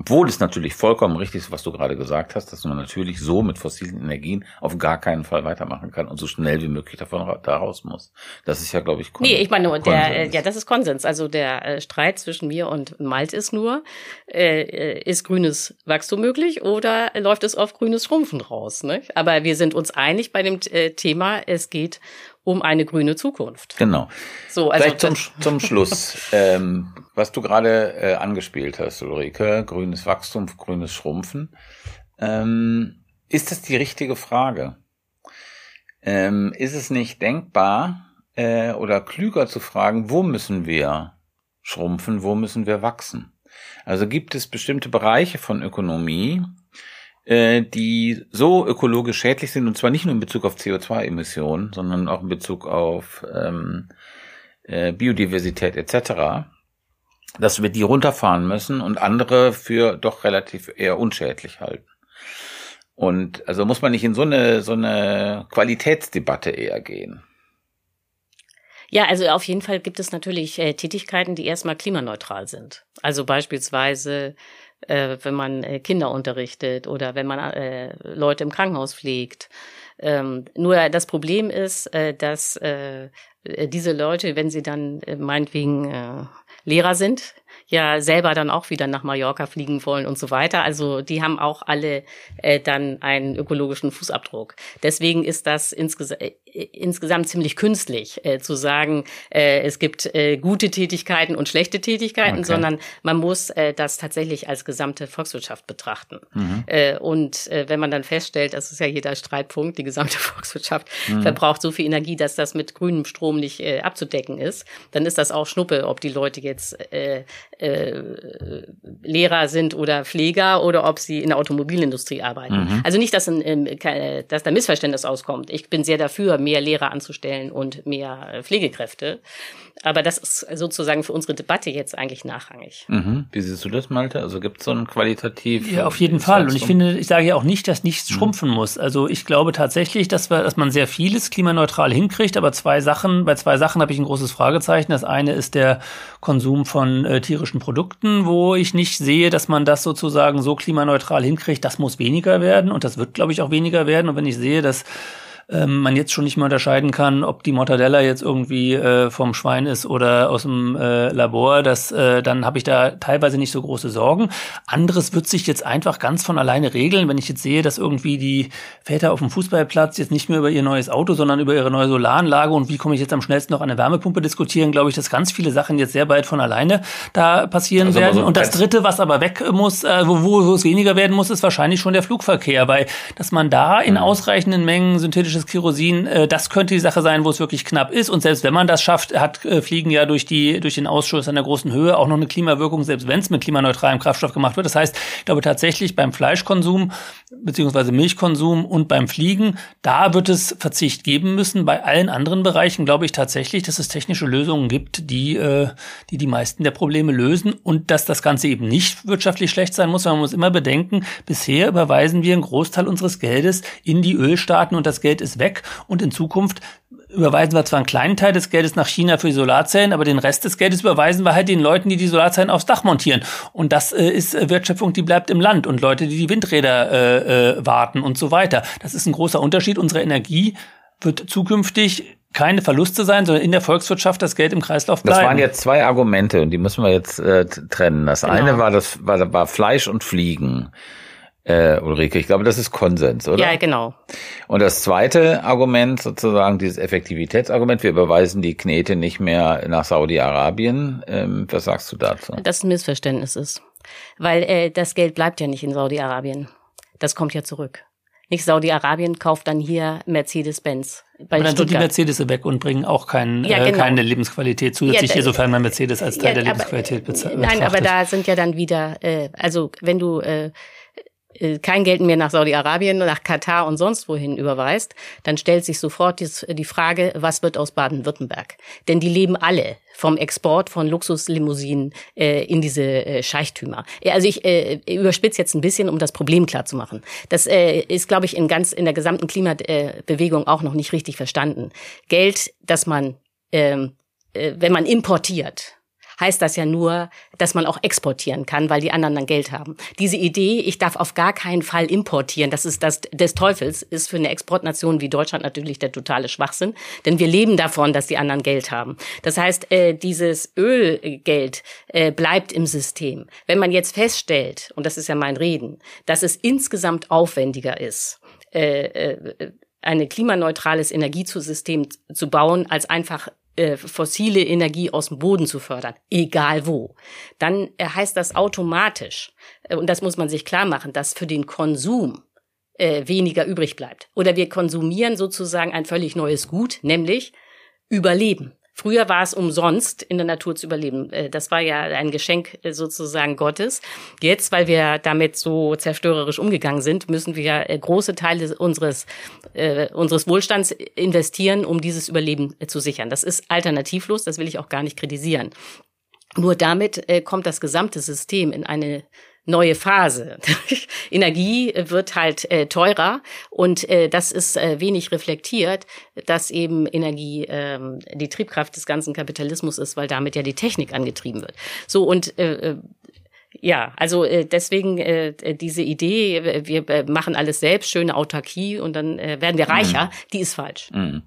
Obwohl es natürlich vollkommen richtig ist, was du gerade gesagt hast, dass man natürlich so mit fossilen Energien auf gar keinen Fall weitermachen kann und so schnell wie möglich davon da raus muss. Das ist ja, glaube ich, Konsens. Nee, ich meine, nur der, äh, ja, das ist Konsens. Also der äh, Streit zwischen mir und Malt ist nur, äh, äh, ist grünes Wachstum möglich oder läuft es auf grünes Schrumpfen raus? Ne? Aber wir sind uns einig bei dem äh, Thema, es geht um eine grüne Zukunft. Genau. So, also Vielleicht zum, zum Schluss, ähm, was du gerade äh, angespielt hast, Ulrike, grünes Wachstum, grünes Schrumpfen. Ähm, ist das die richtige Frage? Ähm, ist es nicht denkbar äh, oder klüger zu fragen, wo müssen wir schrumpfen, wo müssen wir wachsen? Also gibt es bestimmte Bereiche von Ökonomie, äh, die so ökologisch schädlich sind, und zwar nicht nur in Bezug auf CO2-Emissionen, sondern auch in Bezug auf ähm, äh, Biodiversität etc., dass wir die runterfahren müssen und andere für doch relativ eher unschädlich halten. Und also muss man nicht in so eine, so eine Qualitätsdebatte eher gehen. Ja, also auf jeden Fall gibt es natürlich äh, Tätigkeiten, die erstmal klimaneutral sind. Also beispielsweise äh, wenn man äh, Kinder unterrichtet oder wenn man äh, Leute im Krankenhaus pflegt. Ähm, nur das Problem ist, äh, dass äh, diese Leute, wenn sie dann äh, meinetwegen Lehrer sind, ja selber dann auch wieder nach Mallorca fliegen wollen und so weiter. Also die haben auch alle äh, dann einen ökologischen Fußabdruck. Deswegen ist das insges äh, insgesamt ziemlich künstlich äh, zu sagen, äh, es gibt äh, gute Tätigkeiten und schlechte Tätigkeiten, okay. sondern man muss äh, das tatsächlich als gesamte Volkswirtschaft betrachten. Mhm. Äh, und äh, wenn man dann feststellt, das ist ja jeder Streitpunkt, die gesamte Volkswirtschaft mhm. verbraucht so viel Energie, dass das mit grünem Strom nicht abzudecken ist, dann ist das auch Schnuppe, ob die Leute jetzt Lehrer sind oder Pfleger oder ob sie in der Automobilindustrie arbeiten. Mhm. Also nicht, dass, ein, dass da Missverständnis auskommt. Ich bin sehr dafür, mehr Lehrer anzustellen und mehr äh, Pflegekräfte. Aber das ist sozusagen für unsere Debatte jetzt eigentlich nachrangig. Mhm. Wie siehst du das, Malte? Also gibt es so ein qualitativ? Ja, auf jeden Fall. Und ich finde, ich sage ja auch nicht, dass nichts mhm. schrumpfen muss. Also ich glaube tatsächlich, dass, wir, dass man sehr vieles klimaneutral hinkriegt, aber zwei Sachen, bei zwei Sachen habe ich ein großes Fragezeichen. Das eine ist der Konsum von äh, tierischen Produkten, wo ich nicht sehe, dass man das sozusagen so klimaneutral hinkriegt. Das muss weniger werden und das wird, glaube ich, auch weniger werden. Und wenn ich sehe, dass ähm, man jetzt schon nicht mehr unterscheiden kann, ob die Mortadella jetzt irgendwie äh, vom Schwein ist oder aus dem äh, Labor, das, äh, dann habe ich da teilweise nicht so große Sorgen. Anderes wird sich jetzt einfach ganz von alleine regeln, wenn ich jetzt sehe, dass irgendwie die Väter auf dem Fußballplatz jetzt nicht mehr über ihr neues Auto, sondern über ihre neue Solaranlage und wie komme ich jetzt am schnellsten noch an eine Wärmepumpe diskutieren, glaube ich, dass ganz viele Sachen jetzt sehr bald von alleine da passieren also werden. So und das Dritte, was aber weg muss, äh, wo, wo es weniger werden muss, ist wahrscheinlich schon der Flugverkehr, weil dass man da in mhm. ausreichenden Mengen synthetisches synthetisches Kerosin, äh, das könnte die Sache sein, wo es wirklich knapp ist. Und selbst wenn man das schafft, hat äh, Fliegen ja durch die durch den Ausschuss an der großen Höhe auch noch eine Klimawirkung, selbst wenn es mit klimaneutralem Kraftstoff gemacht wird. Das heißt, ich glaube tatsächlich beim Fleischkonsum beziehungsweise Milchkonsum und beim Fliegen, da wird es Verzicht geben müssen. Bei allen anderen Bereichen glaube ich tatsächlich, dass es technische Lösungen gibt, die äh, die die meisten der Probleme lösen und dass das Ganze eben nicht wirtschaftlich schlecht sein muss. Man muss immer bedenken, bisher überweisen wir einen Großteil unseres Geldes in die Ölstaaten und das Geld ist weg und in Zukunft überweisen wir zwar einen kleinen Teil des Geldes nach China für die Solarzellen, aber den Rest des Geldes überweisen wir halt den Leuten, die die Solarzellen aufs Dach montieren. Und das äh, ist äh, Wertschöpfung, die bleibt im Land und Leute, die die Windräder äh, äh, warten und so weiter. Das ist ein großer Unterschied. Unsere Energie wird zukünftig keine Verluste sein, sondern in der Volkswirtschaft das Geld im Kreislauf bleiben. Das waren jetzt zwei Argumente und die müssen wir jetzt äh, trennen. Das genau. eine war das war, war Fleisch und Fliegen äh, Ulrike. Ich glaube, das ist Konsens, oder? Ja, genau. Und das zweite Argument, sozusagen dieses Effektivitätsargument, wir überweisen die Knete nicht mehr nach Saudi-Arabien. Ähm, was sagst du dazu? Das ein Missverständnis ist. Weil äh, das Geld bleibt ja nicht in Saudi-Arabien. Das kommt ja zurück. Nicht Saudi-Arabien kauft dann hier Mercedes-Benz. Aber dann sind die Mercedes weg und bringen auch kein, ja, äh, genau. äh, keine Lebensqualität zusätzlich, ja, hier, sofern man Mercedes als Teil ja, der Lebensqualität bezahlt. Nein, aber da sind ja dann wieder, äh, also wenn du äh, kein Geld mehr nach Saudi-Arabien, nach Katar und sonst wohin überweist, dann stellt sich sofort die Frage, was wird aus Baden-Württemberg? Denn die leben alle vom Export von Luxuslimousinen äh, in diese äh, Scheichtümer. Also ich äh, überspitze jetzt ein bisschen, um das Problem klar zu machen. Das äh, ist, glaube ich, in ganz in der gesamten Klimabewegung auch noch nicht richtig verstanden. Geld, das man, ähm, äh, wenn man importiert, heißt das ja nur, dass man auch exportieren kann, weil die anderen dann Geld haben. Diese Idee, ich darf auf gar keinen Fall importieren, das ist das des Teufels, ist für eine Exportnation wie Deutschland natürlich der totale Schwachsinn, denn wir leben davon, dass die anderen Geld haben. Das heißt, äh, dieses Ölgeld äh, bleibt im System. Wenn man jetzt feststellt, und das ist ja mein Reden, dass es insgesamt aufwendiger ist, äh, äh, ein klimaneutrales Energiesystem zu bauen, als einfach äh, fossile Energie aus dem Boden zu fördern, egal wo, dann äh, heißt das automatisch, äh, und das muss man sich klar machen, dass für den Konsum weniger übrig bleibt. Oder wir konsumieren sozusagen ein völlig neues Gut, nämlich Überleben. Früher war es umsonst, in der Natur zu überleben. Äh, das war ja ein Geschenk äh, sozusagen Gottes. Jetzt, weil wir damit so zerstörerisch umgegangen sind, müssen wir äh, große Teile unseres, unseres Wohlstands investieren, um dieses Überleben zu sichern. Das ist alternativlos, das will ich auch gar nicht kritisieren. Nur damit kommt das gesamte System in eine neue Phase. Energie wird halt äh, teurer und äh, das ist äh, wenig reflektiert, dass eben Energie ähm, die Triebkraft des ganzen Kapitalismus ist, weil damit ja die Technik angetrieben wird. So und äh, äh ja, also äh, deswegen äh, diese Idee, wir äh, machen alles selbst, schöne Autarkie und dann äh, werden wir reicher, mhm. die ist falsch. Mhm.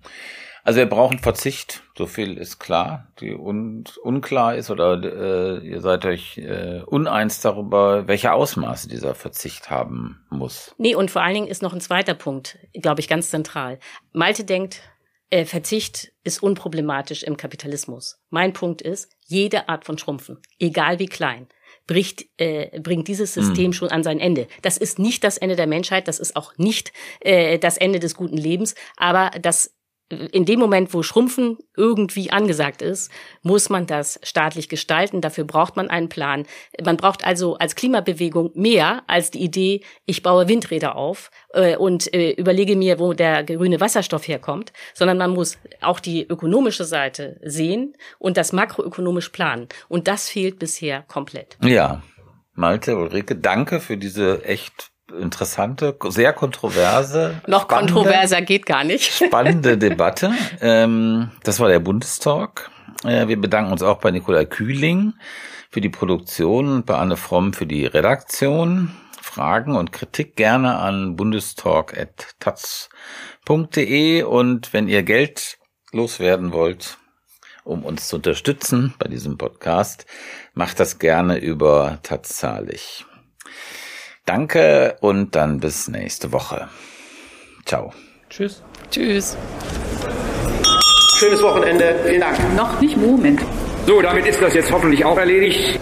Also wir brauchen Verzicht, so viel ist klar. Die un unklar ist oder äh, ihr seid euch äh, uneins darüber, welche Ausmaße dieser Verzicht haben muss. Nee, und vor allen Dingen ist noch ein zweiter Punkt, glaube ich, ganz zentral. Malte denkt, äh, Verzicht ist unproblematisch im Kapitalismus. Mein Punkt ist, jede Art von Schrumpfen, egal wie klein, bricht, äh, bringt dieses System mhm. schon an sein Ende. Das ist nicht das Ende der Menschheit, das ist auch nicht äh, das Ende des guten Lebens, aber das in dem Moment, wo Schrumpfen irgendwie angesagt ist, muss man das staatlich gestalten. Dafür braucht man einen Plan. Man braucht also als Klimabewegung mehr als die Idee, ich baue Windräder auf äh, und äh, überlege mir, wo der grüne Wasserstoff herkommt, sondern man muss auch die ökonomische Seite sehen und das makroökonomisch planen. Und das fehlt bisher komplett. Ja. Malte, Ulrike, danke für diese echt interessante, sehr kontroverse. Noch spannende, kontroverser geht gar nicht. spannende Debatte. Ähm, das war der Bundestalk. Äh, wir bedanken uns auch bei Nikolai Kühling für die Produktion und bei Anne Fromm für die Redaktion. Fragen und Kritik gerne an bundestalk.taz.de und wenn ihr Geld loswerden wollt, um uns zu unterstützen bei diesem Podcast, macht das gerne über Tazzalig. Danke und dann bis nächste Woche. Ciao. Tschüss. Tschüss. Schönes Wochenende. Vielen Dank. Noch nicht Moment. So, damit ist das jetzt hoffentlich auch erledigt.